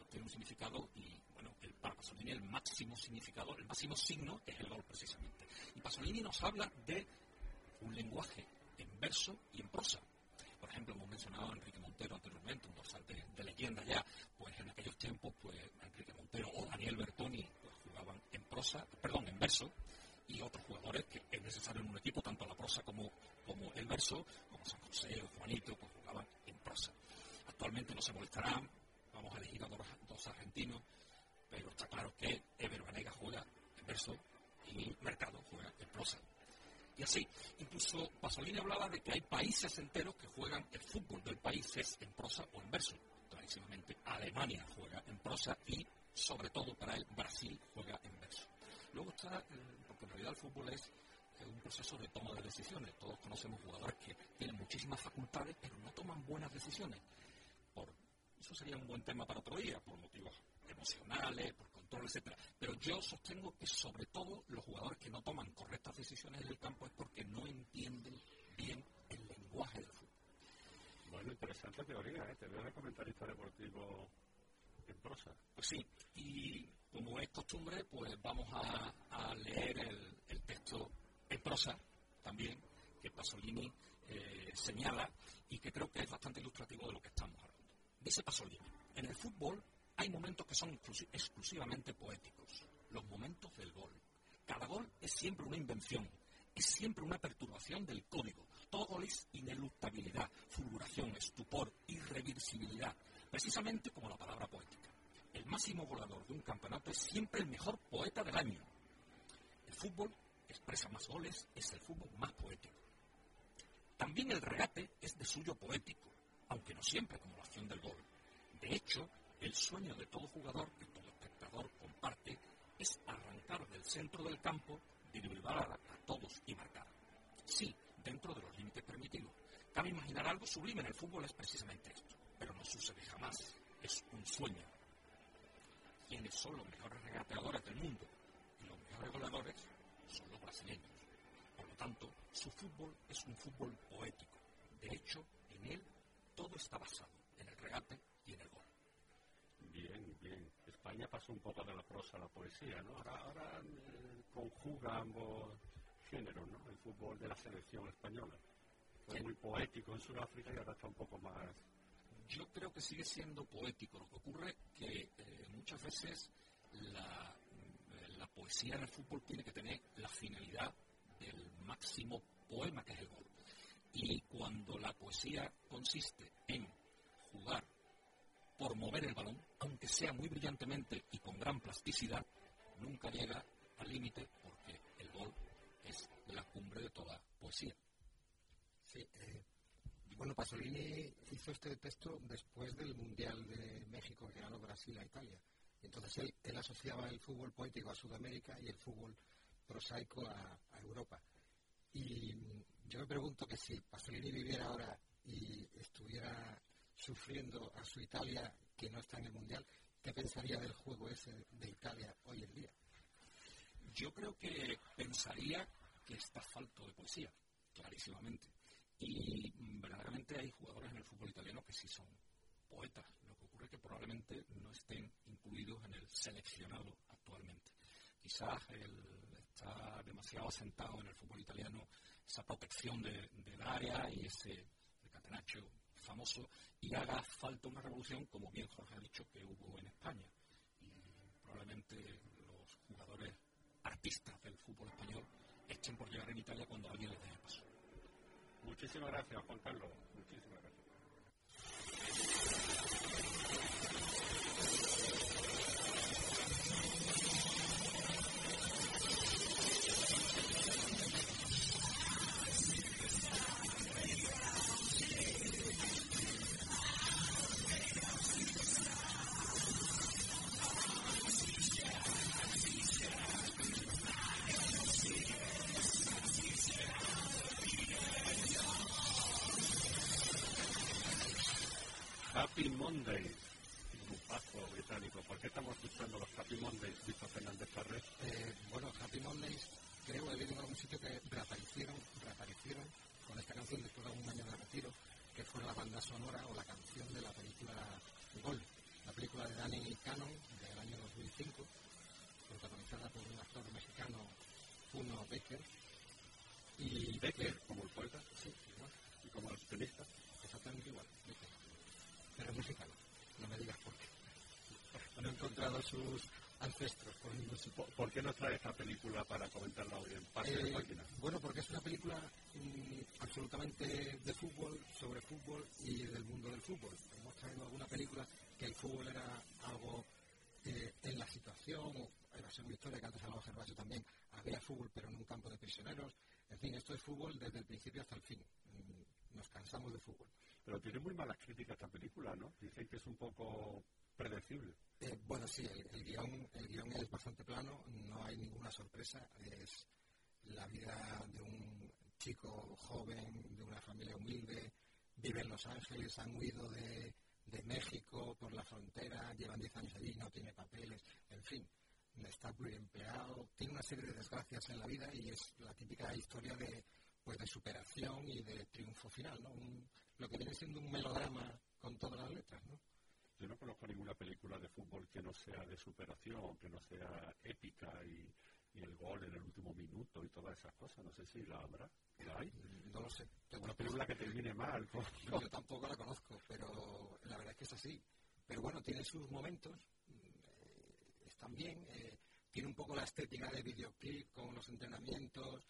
tiene un significado y, bueno, el, para Pasolini el máximo significado, el máximo signo es el gol precisamente. Y Pasolini nos habla de un lenguaje en verso y en prosa. Por ejemplo, hemos mencionado a Enrique Montero anteriormente, un dorsal de, leyenda ya, pues en aquellos tiempos, pues Enrique Montero o Daniel Bertoni pues, jugaban en prosa, perdón, en verso, y otros jugadores que es necesario en un equipo, tanto la prosa como, como el verso, como San José o Juanito, pues jugaban en prosa. Actualmente no se molestarán, vamos a elegir a dos, argentinos, pero está claro que Ever Banega juega en verso y Mercado juega en prosa. Y así, incluso Pasolini hablaba de que hay países enteros que juegan el fútbol del país es en prosa o en verso. Tradicionalmente Alemania juega en prosa y, sobre todo para él, Brasil juega en verso. Luego está, porque en realidad el fútbol es un proceso de toma de decisiones. Todos conocemos jugadores que tienen muchísimas facultades, pero no toman buenas decisiones. Por, eso sería un buen tema para otro día, por motivos emocionales, por etcétera. Pero yo sostengo que sobre todo los jugadores que no toman correctas decisiones en el campo es porque no entienden bien el lenguaje del fútbol. Bueno, interesante teoría, ¿eh? Te veo de comentarista deportivo en prosa. Pues sí, y como es costumbre, pues vamos a, leer el, texto en prosa también, que Pasolini eh, señala y que creo que es bastante ilustrativo de lo que estamos hablando. Dice Pasolini, en el fútbol hay momentos que son exclusivamente poéticos, los momentos del gol. Cada gol es siempre una invención, es siempre una perturbación del código. Todo es ineluctabilidad, fulguración, estupor, irreversibilidad, precisamente como la palabra poética. El máximo volador de un campeonato es siempre el mejor poeta del año. El fútbol expresa más goles, es el fútbol más poético. También el regate es de suyo poético, aunque no siempre como la acción del gol. De hecho, el sueño de todo jugador, que todo espectador comparte, es arrancar del centro del campo, driblar a, todos y marcar. Sí, dentro de los límites permitidos. Cabe imaginar algo sublime en el fútbol es precisamente esto, pero no sucede jamás. Es un sueño. Quienes son los mejores regateadores del mundo y los mejores goleadores son los brasileños. Por lo tanto, su fútbol es un fútbol poético. De hecho, en él todo está basado en el regate España pasó un poco de la prosa a la poesía, ¿no? Ahora, eh, conjuga ambos géneros, ¿no? El fútbol de la selección española. Fue muy poético en Sudáfrica y ahora está un poco más... Yo creo que sigue siendo poético. Lo que ocurre es que eh, muchas veces la, eh, la poesía en el fútbol tiene que tener la finalidad del máximo poema que es el gol. Y cuando la poesía consiste en jugar por mover el balón, aunque sea muy brillantemente y con gran plasticidad, nunca llega al límite porque el gol es la cumbre de toda poesía. Sí, eh, bueno, Pasolini hizo este texto después del Mundial de México que ganó Brasil a Italia. Entonces él, él asociaba el fútbol poético a Sudamérica y el fútbol prosaico a Europa. Y yo me pregunto que si Pasolini viviera ahora y estuviera sufriendo a su Italia que no está en el Mundial, ¿qué pensaría del juego ese de Italia hoy en día? Yo creo que pensaría que está falto de poesía, clarísimamente. Y verdaderamente hay jugadores en el fútbol italiano que sí son poetas. Lo que ocurre es que probablemente no estén incluidos en el seleccionado actualmente. Quizás está demasiado asentado en el fútbol italiano esa protección del área y ese catenacho famoso y haga falta una revolución, como bien Jorge ha dicho, que hubo en España. Y probablemente los jugadores artistas del fútbol español echen por llegar en Italia cuando alguien les deje paso. Muchísimas gracias, Juan Carlos. Muchísimas gracias. Happy Mondays, grupazo británico. ¿Por qué estamos escuchando los Happy Mondays, Víctor Fernández Ferrer? Eh, bueno, Happy Mondays creo que viene una otro sitio que reaparecieron, reaparecieron con esta canción después de un año de retiro, que fue la banda sonora o la canción de la película Gol, la película de Danny Cannon del año 2005, protagonizada por un actor mexicano, Puno Becker. Y Becker, como el poeta, sí, igual. Y como el tenista, exactamente igual, Becker. Pero es mexicano, no me digas por qué. [LAUGHS] No he encontrado sus ancestros por. ¿Por qué nos trae esta película para comentarla hoy en Pase de Eh, Máquina? bueno, porque es una película mm, absolutamente de fútbol, sobre fútbol y del mundo del fútbol. Hemos traído alguna película que el fútbol era algo eh, en la situación, o la segunda historia que antes hablaba Gervasio también, había fútbol pero en un campo de prisioneros. En fin, esto es fútbol desde el principio hasta el fin. Mm, Nos cansamos de fútbol. Pero tiene muy malas críticas esta película, ¿no? Dicen que es un poco predecible. Eh, bueno, sí, el, el guion, el guion es bastante plano, no hay ninguna sorpresa, es la vida de un chico joven, de una familia humilde, vive en Los Ángeles, han huido de, de México por la frontera, llevan 10 años allí, no tiene papeles, en fin, está muy empleado, tiene una serie de desgracias en la vida y es la típica historia de, pues, de superación y de triunfo final, ¿no? Lo que viene siendo un melodrama con todas las letras, ¿no? Yo no conozco ninguna película de fútbol que no sea de superación, que no sea épica y, y el gol en el último minuto y todas esas cosas. No sé si la habrá. ¿La hay? No lo sé. Tengo Una película que termine mal. [LAUGHS] con- No, yo tampoco la conozco, pero la verdad es que es así. Pero bueno, tiene sus momentos, eh, están bien, eh, tiene un poco la estética de videoclip con los entrenamientos,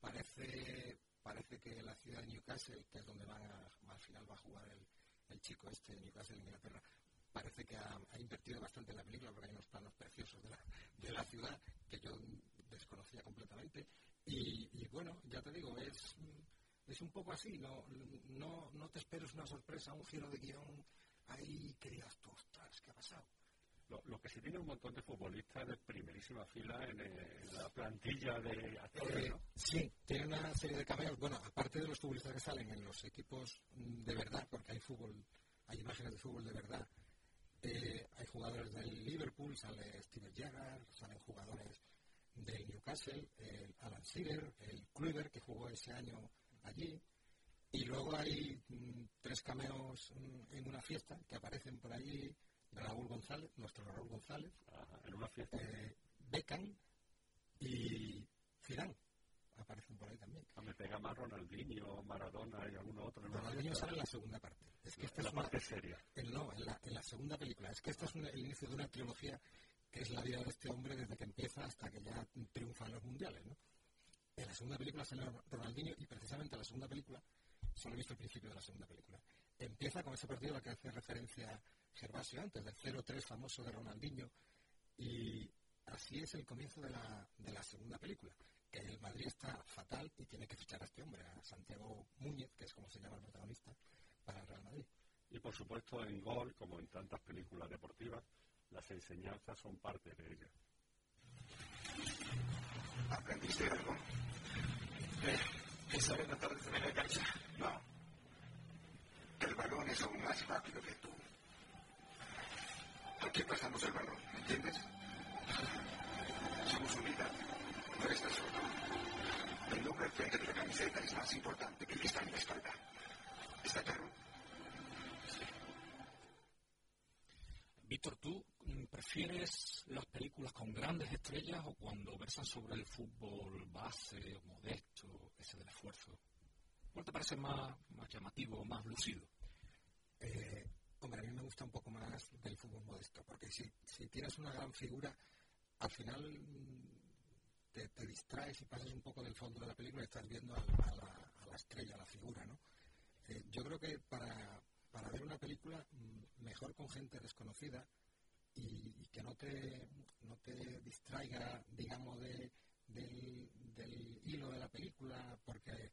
parece, parece que la ciudad de Newcastle, que es donde van a- al final va a jugar el, chico este de Newcastle Inglaterra, parece que ha, invertido bastante en la película porque hay unos planos preciosos de la, ciudad que yo desconocía completamente. Y, y bueno, ya te digo, es, es un poco así, no, no, no te esperes una sorpresa, un giro de guion ahí que digas tú, ostras, ¿qué ha pasado? Lo, lo que sí tiene un montón de futbolistas de primerísima fila en, en la plantilla de actores, Eh, ¿no? sí, tiene una serie de cameos. Bueno, aparte de los futbolistas que salen en los equipos de verdad, porque hay fútbol, hay imágenes de fútbol de verdad, eh, hay jugadores del Liverpool, sale Steven Gerrard, salen jugadores del Newcastle, el Alan Shearer, el Kluivert, que jugó ese año allí, y luego hay mm, tres cameos mm, en una fiesta que aparecen por allí, Raúl González, nuestro Raúl González, Ajá, en una fiesta. eh, Beckham y Zidane aparecen por ahí también. Ah, Me pega más Ronaldinho, Maradona y alguno otro. Ronaldinho sale en la segunda parte. Es que esta En es la una, parte seria. el- no, en la, en la segunda película. Es que esta es una- el inicio de una trilogía que es la vida de este hombre desde que empieza hasta que ya triunfa en los mundiales, ¿no? En la segunda película sale Ronaldinho y precisamente en la segunda película, solo he visto el principio de la segunda película, empieza con ese partido al que hace referencia Gervasio antes, del 0-3 famoso de Ronaldinho, y así es el comienzo de la, de la segunda película, que el Madrid está fatal y tiene que fichar a este hombre, a Santiago Múñez, que es como se llama el protagonista, para el Real Madrid. Y por supuesto en Gol, como en tantas películas deportivas, las enseñanzas son parte de ella. ¿Aprendiste algo? ¿Que sabe tratar de tener la cancha? No. El balón es aún más rápido que tú. Aquí pasamos el balón, ¿me entiendes? Somos unidad. No estás solo. El nombre al frente de la camiseta es más importante que el que está en la espalda. ¿Está claro? Víctor, ¿tú prefieres las películas con grandes estrellas o cuando versan sobre el fútbol base o modesto, ese del esfuerzo? ¿Cuál te parece más, más llamativo, más lucido? Eh, hombre, a mí me gusta un poco más del fútbol modesto, porque si, si tienes una gran figura, al final mm, te, distraes y pasas un poco del fondo de la película y estás viendo a, la, estrella, a la figura, ¿no? Eh, yo creo que para, para ver una película, mm, mejor con gente desconocida y, que no te, no te distraiga, digamos, de, del, del hilo de la película, porque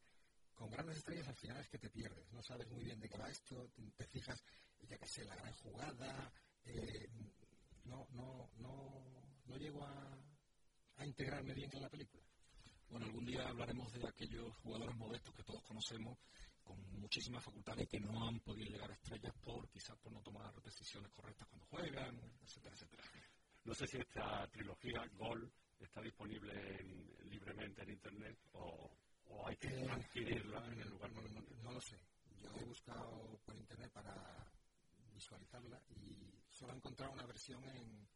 con grandes estrellas al final es que te pierdes, no sabes muy bien de qué va esto, te, fijas, ya que sé, la gran jugada, eh, no, no, no, no llego a, a integrarme bien en la película. Bueno, algún día hablaremos de aquellos jugadores modestos que todos conocemos con muchísimas facultades que no han podido llegar a estrellas por quizás por no tomar decisiones correctas cuando juegan, etcétera, etcétera. No sé si esta trilogía, Gol, está disponible en- libremente en Internet, ¿O, hay que eh, adquirirla en el lugar No lo sé. Yo he buscado por internet para visualizarla y solo he encontrado una versión en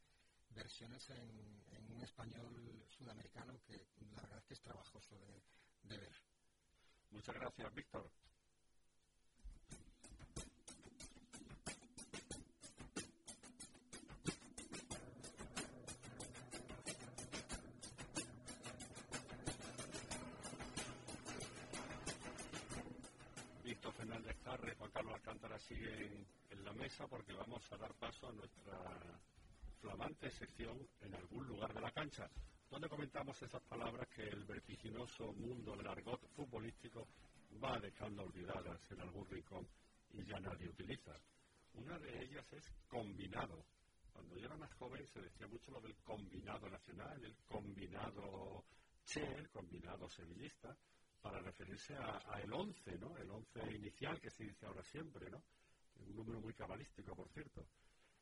versiones en, un español sudamericano que la verdad es que es trabajoso de ver. Muchas gracias. Víctor la mesa porque vamos a dar paso a nuestra flamante sección en algún lugar de la cancha donde comentamos esas palabras que el vertiginoso mundo del argot futbolístico va dejando olvidadas en algún rincón y ya nadie utiliza. Una de ellas es combinado. Cuando yo era más joven se decía mucho lo del combinado nacional, el combinado Che, el combinado sevillista, para referirse a, el 11, ¿no? El 11 inicial que se dice ahora siempre, ¿no? Un número muy cabalístico, por cierto.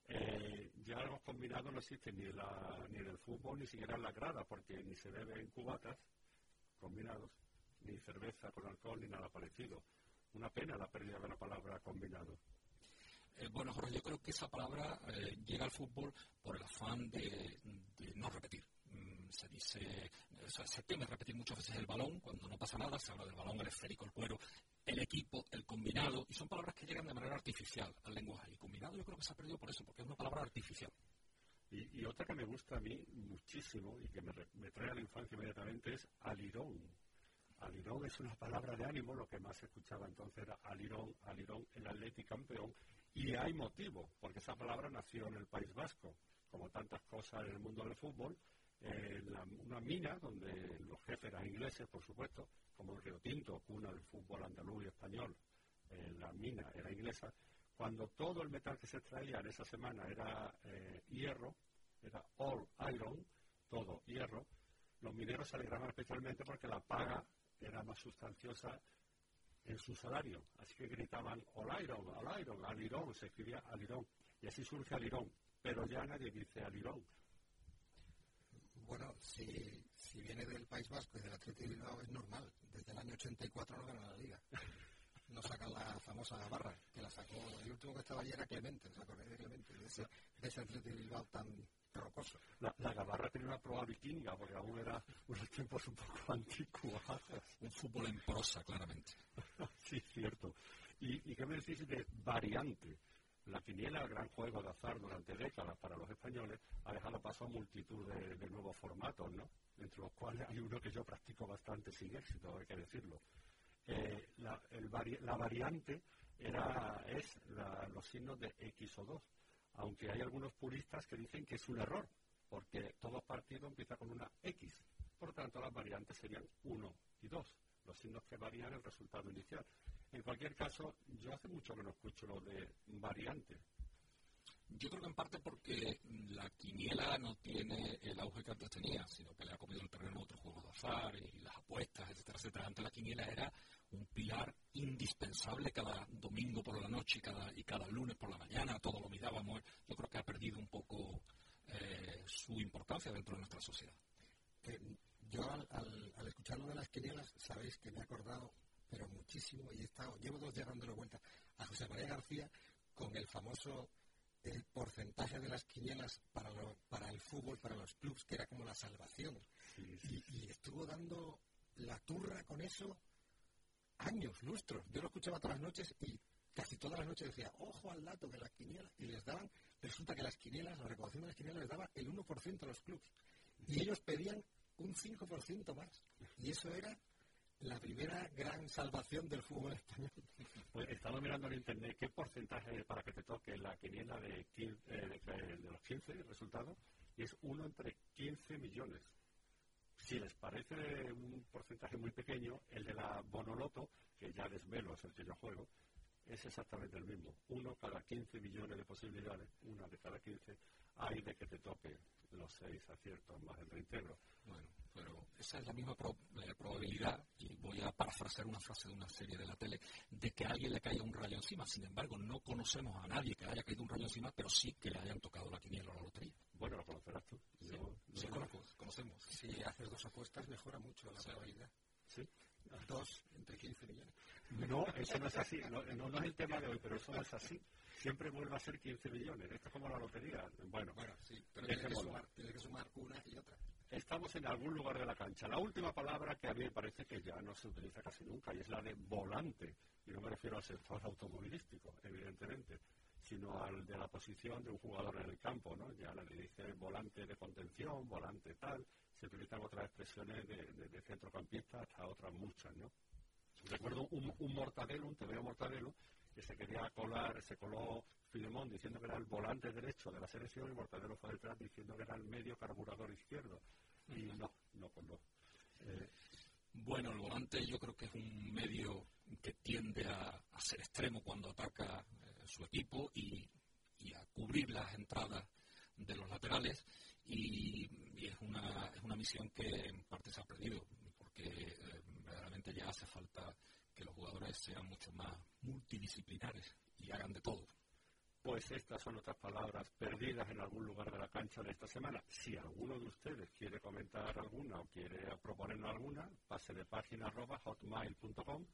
Eh, ya los combinados no existen ni, la, ni en el fútbol ni siquiera en la grada, porque ni se bebe en cubatas combinados, ni cerveza con alcohol, ni nada parecido. Una pena la pérdida de la palabra combinado. Eh, bueno, Jorge, yo creo que esa palabra eh, llega al fútbol por el afán de, no repetir. Se dice, se teme repetir muchas veces el balón, cuando no pasa nada, se habla del balón, el esférico, el cuero, el equipo, el combinado, y son palabras que llegan de manera artificial al lenguaje. Y combinado yo creo que se ha perdido por eso, porque es una palabra artificial. Y, otra que me gusta a mí muchísimo y que me, trae a la infancia inmediatamente es alirón. Alirón es una palabra de ánimo, lo que más se escuchaba entonces era alirón, alirón, el Atlético campeón. Y hay motivo, porque esa palabra nació en el País Vasco, como tantas cosas en el mundo del fútbol, en una mina donde los jefes eran ingleses, por supuesto, como el Río Tinto, cuna del fútbol andaluz y español, en la mina era inglesa, cuando todo el metal que se extraía en esa semana era eh, hierro, era all iron, todo hierro, los mineros se alegraban especialmente porque la paga era más sustanciosa en su salario. Así que gritaban all iron, all iron, alirón, se escribía alirón. Y así surge alirón. Pero ya nadie dice alirón. Bueno, si, si viene del País Vasco y del Atlético de Bilbao es normal. Desde el año 84 no gana la liga. No sacan la famosa Gabarra, que la sacó. El último que estaba allí era Clemente, ¿se acuerdan de Clemente? De ese, de ese Bilbao tan rocoso. La, la Gabarra tenía una prueba vikinga, porque aún era unos tiempos un poco antiguos. un fútbol en prosa, claramente. [LAUGHS] sí, cierto. ¿Y, ¿Y qué me decís de variante? La quiniela, el gran juego de azar durante décadas para los españoles, ha dejado paso a multitud de, nuevos formatos, ¿no? Entre los cuales hay uno que yo practico bastante sin éxito, hay que decirlo. Eh, la, variante era, es los signos de X o 2, aunque hay algunos puristas que dicen que es un error, porque todo partido empieza con una X. Por tanto, las variantes serían 1 y 2, los signos que varían el resultado inicial. En cualquier caso, yo hace mucho que no escucho lo de variante. Yo creo que en parte porque la quiniela no tiene el auge que antes tenía, sino que le ha comido el terreno a otros juegos de azar y las apuestas, etcétera, etcétera. Antes la quiniela era un pilar indispensable cada domingo por la noche y cada, y cada lunes por la mañana, todo lo mirábamos. Yo creo que ha perdido un poco eh, su importancia dentro de nuestra sociedad. Eh, yo al, al, al escuchar lo de las quinielas, sabéis que me he acordado pero muchísimo, y he estado, llevo dos días dándole vuelta a José María García con el famoso el porcentaje de las quinielas para, para el fútbol, para los clubes, que era como la salvación. Y, estuvo dando la turra con eso años, lustros. Yo lo escuchaba todas las noches y casi todas las noches decía, ojo al dato de las quinielas. Y les daban, resulta que las quinielas, la recaudación de las quinielas les daba el 1% a los clubes. Y ellos pedían un 5% más. Y eso era la primera gran salvación del fútbol español. Pues estaba mirando en internet qué porcentaje para que te toque la quiniela de, eh, de, los 15 resultados y es uno entre 15 millones. Si les parece un porcentaje muy pequeño, el de la Bonoloto, que ya desvelo es el que yo juego, es exactamente el mismo. Uno cada 15 millones de posibilidades, una de cada 15, hay de que te toque los seis aciertos más el reintegro. Bueno, pero esa es la misma eh, probabilidad, y voy a parafrasear una frase de una serie de la tele, de que a alguien le caiga un rayo encima. Sin embargo, no conocemos a nadie que haya caído un rayo encima, pero sí que le hayan tocado la quiniela o la lotería. Bueno, lo conocerás tú. Sí, conocemos. Si haces dos apuestas, mejora mucho la probabilidad. No, eso no es así. No, no, es el tema de hoy, pero eso no es así. Siempre vuelve a ser 15 millones. Esto es como la lotería. Bueno, bueno sí, pero tienes que, sumar, que sumar una y otra. Estamos en algún lugar de la cancha. La última palabra que a mí me parece que ya no se utiliza casi nunca y es la de volante. Y no me refiero al sector automovilístico, evidentemente sino al de la posición de un jugador en el campo, ¿no? Ya le dice volante de contención, volante tal, se utilizan otras expresiones de, centrocampista hasta otras muchas, ¿no? Recuerdo un, Mortadelo, un TVO Mortadelo, que se quería colar, se coló Filemón diciendo que era el volante derecho de la selección y Mortadelo fue detrás diciendo que era el medio carburador izquierdo. Y no, no pues no. Eh, bueno, el volante yo creo que es un medio que tiende a, a ser extremo cuando ataca su equipo y, a cubrir las entradas de los laterales y, es, una, es una misión que en parte se ha perdido porque eh, verdaderamente ya hace falta sean mucho más multidisciplinares y hagan de todo. Pues estas son otras palabras perdidas en algún lugar de la cancha de esta semana. Si alguno de ustedes quiere comentar alguna o quiere proponernos alguna, pase página arroba hotmail.com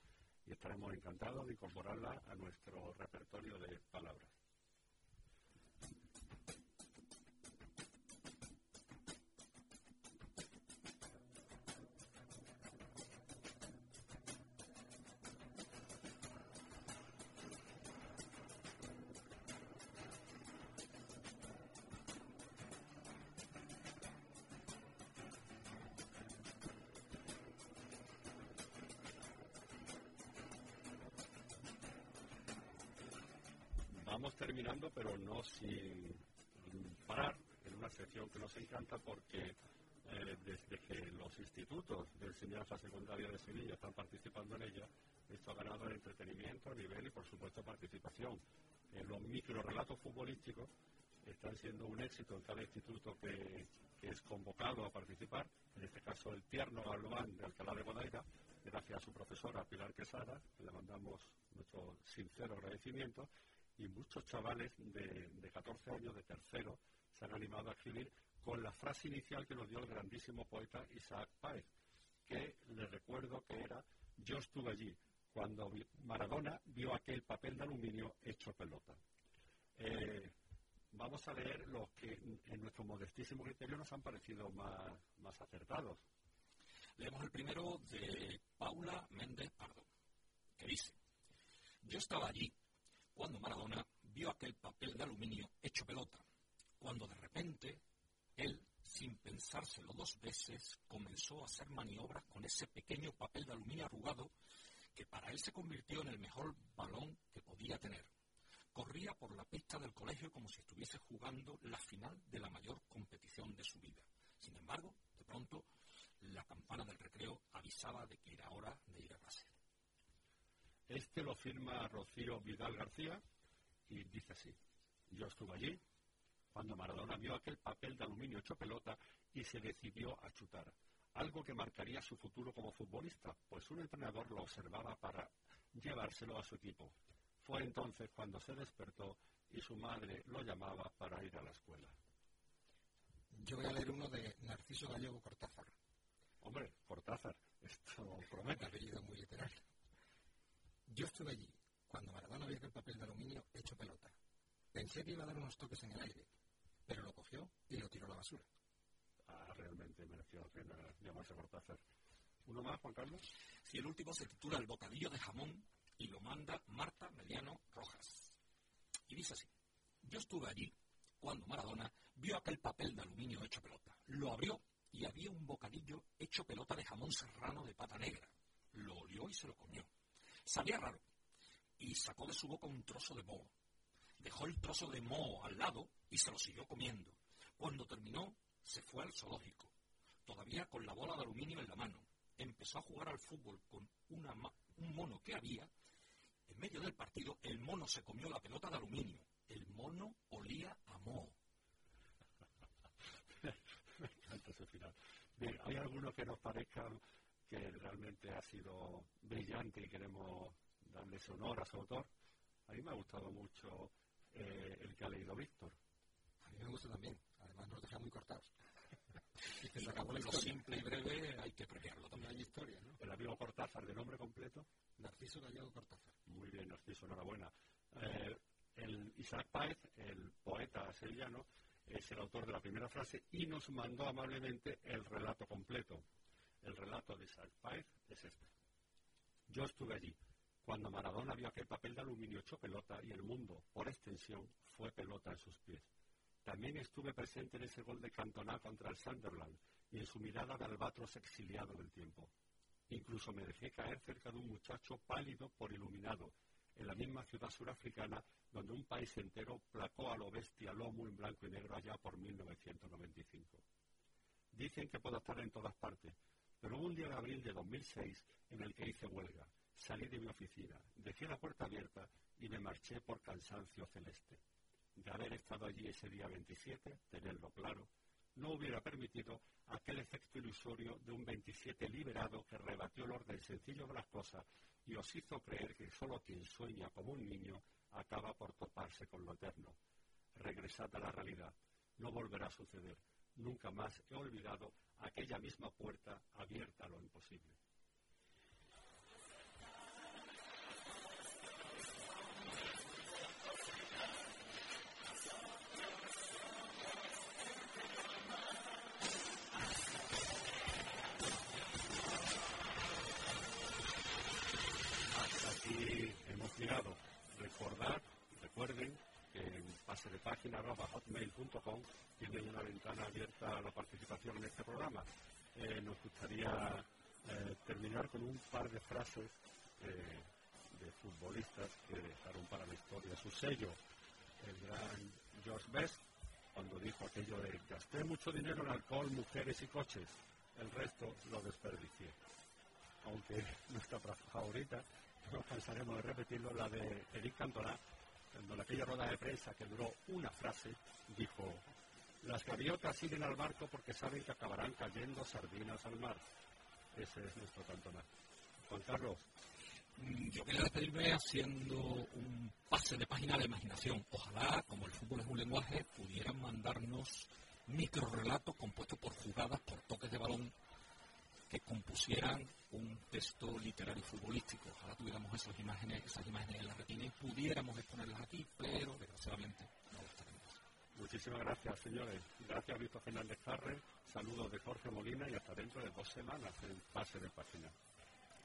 y estaremos encantados de incorporarla a nuestro repertorio de palabras. Enseñanza secundaria de Sevilla están participando en ella, esto ha ganado el entretenimiento, nivel y por supuesto participación. En los microrelatos futbolísticos están siendo un éxito en cada instituto que, es convocado a participar, en este caso el tierno Galván de Alcalá de Guadaira, gracias a su profesora Pilar Quesada, le mandamos nuestro sincero agradecimiento, y muchos chavales de, de 14 años, de tercero, se han animado a escribir con la frase inicial que nos dio el grandísimo poeta Isaac Páez, que le recuerdo que era yo estuve allí cuando Maradona vio aquel papel de aluminio hecho pelota. Eh, vamos a leer los que en nuestro modestísimo criterio nos han parecido más, más acertados. Leemos el primero de Paula Méndez Pardo, que dice, yo estaba allí cuando Maradona vio aquel papel de aluminio hecho pelota, cuando de repente él, sin pensárselo dos veces, comenzó a hacer maniobras con ese pequeño papel de aluminio arrugado que para él se convirtió en el mejor balón que podía tener. Corría por la pista del colegio como si estuviese jugando la final de la mayor competición de su vida. Sin embargo, de pronto, la campana del recreo avisaba de que era hora de ir a base. Este lo firma Rocío Vidal García y dice así. Yo estuve allí cuando Maradona vio aquel papel de aluminio hecho pelota y se decidió a chutar, algo que marcaría su futuro como futbolista, pues un entrenador lo observaba para llevárselo a su equipo. Fue entonces cuando se despertó y su madre lo llamaba para ir a la escuela. Yo voy a leer uno de Narciso Gallego Cortázar. Hombre, Cortázar, esto promete. apellido muy literario. Yo estuve allí cuando Maradona vio el papel de aluminio hecho pelota. Pensé que iba a dar unos toques en el aire, pero lo cogió y lo tiró a la basura. Ah, realmente mereció la pena llamarse Cortázar. ¿Uno más, Juan Carlos? Sí, el último se titula El bocadillo de jamón y lo manda Marta Mediano Rojas. Y dice así, yo estuve allí cuando Maradona vio aquel papel de aluminio hecho pelota. Lo abrió y había un bocadillo hecho pelota de jamón serrano de pata negra. Lo olió y se lo comió. Sabía raro. Y sacó de su boca un trozo de moho. Dejó el trozo de moho al lado y se lo siguió comiendo. Cuando terminó, se fue al zoológico, todavía con la bola de aluminio en la mano. Empezó a jugar al fútbol con una un mono que había. En medio del partido, el mono se comió la pelota de aluminio. El mono olía a moho. [LAUGHS] Bien, hay algunos que nos parezcan que realmente ha sido brillante y queremos darle su honor a su autor. A mí me ha gustado mucho eh, el que ha leído Víctor. A mí me gusta también, además nos deja muy cortados. [LAUGHS] y se acabó lo simple y breve hay que premiarlo también. Hay historia, ¿no? El amigo Cortázar, de nombre completo. Narciso Gallego Cortázar. su enhorabuena. Eh, el Isaac Páez, el poeta sevillano, es el autor de la primera frase y nos mandó amablemente el relato completo. El relato de Isaac Páez es este. Yo estuve allí, cuando Maradona vio que el papel de aluminio echó pelota y el mundo, por extensión, fue pelota en sus pies. También estuve presente en ese gol de Cantona contra el Sunderland y en su mirada de albatros exiliado del tiempo. Incluso me dejé caer cerca de un muchacho pálido por iluminado, en la misma ciudad surafricana donde un país entero placó a lo bestia lomo en blanco y negro allá por 1995. Dicen que puedo estar en todas partes, pero hubo un día de abril de 2006 en el que hice huelga. Salí de mi oficina, dejé la puerta abierta y me marché por cansancio celeste. De haber estado allí ese día 27, tenerlo claro, no hubiera permitido aquel efecto ilusorio de un 27 liberado que rebatió el orden sencillo de las cosas y os hizo creer que solo quien sueña como un niño acaba por toparse con lo eterno. Regresad a la realidad. No volverá a suceder. Nunca más he olvidado aquella misma puerta abierta a lo imposible. de página hotmail.com tienen una ventana abierta a la participación en este programa. Eh, nos gustaría eh, terminar con un de futbolistas que dejaron para la historia su sello. El gran George Best, cuando dijo aquello de gasté mucho dinero en alcohol, mujeres y coches, el resto lo desperdicié. Aunque [LAUGHS] nuestra favorita, [LAUGHS] no cansaremos de repetirlo, la de Eric Cantona, en aquella rueda de prensa que duró una frase, dijo, las gaviotas siguen al barco porque saben que acabarán cayendo sardinas al mar. Ese es nuestro cantonar. Juan Carlos. Mm, yo quería despedirme haciendo un pase de página de imaginación. Ojalá, como el fútbol es un lenguaje, pudieran mandarnos microrelatos compuestos por jugadas, por toques de balón, que compusieran un texto literario futbolístico. Ojalá tuviéramos esas imágenes, esas imágenes en la retina y pudiéramos exponerlas aquí, pero desgraciadamente no las tenemos. Muchísimas gracias, señores. Gracias, Víctor Fernández Carre. Saludos de Jorge Molina y hasta dentro de dos semanas en Pase de Página.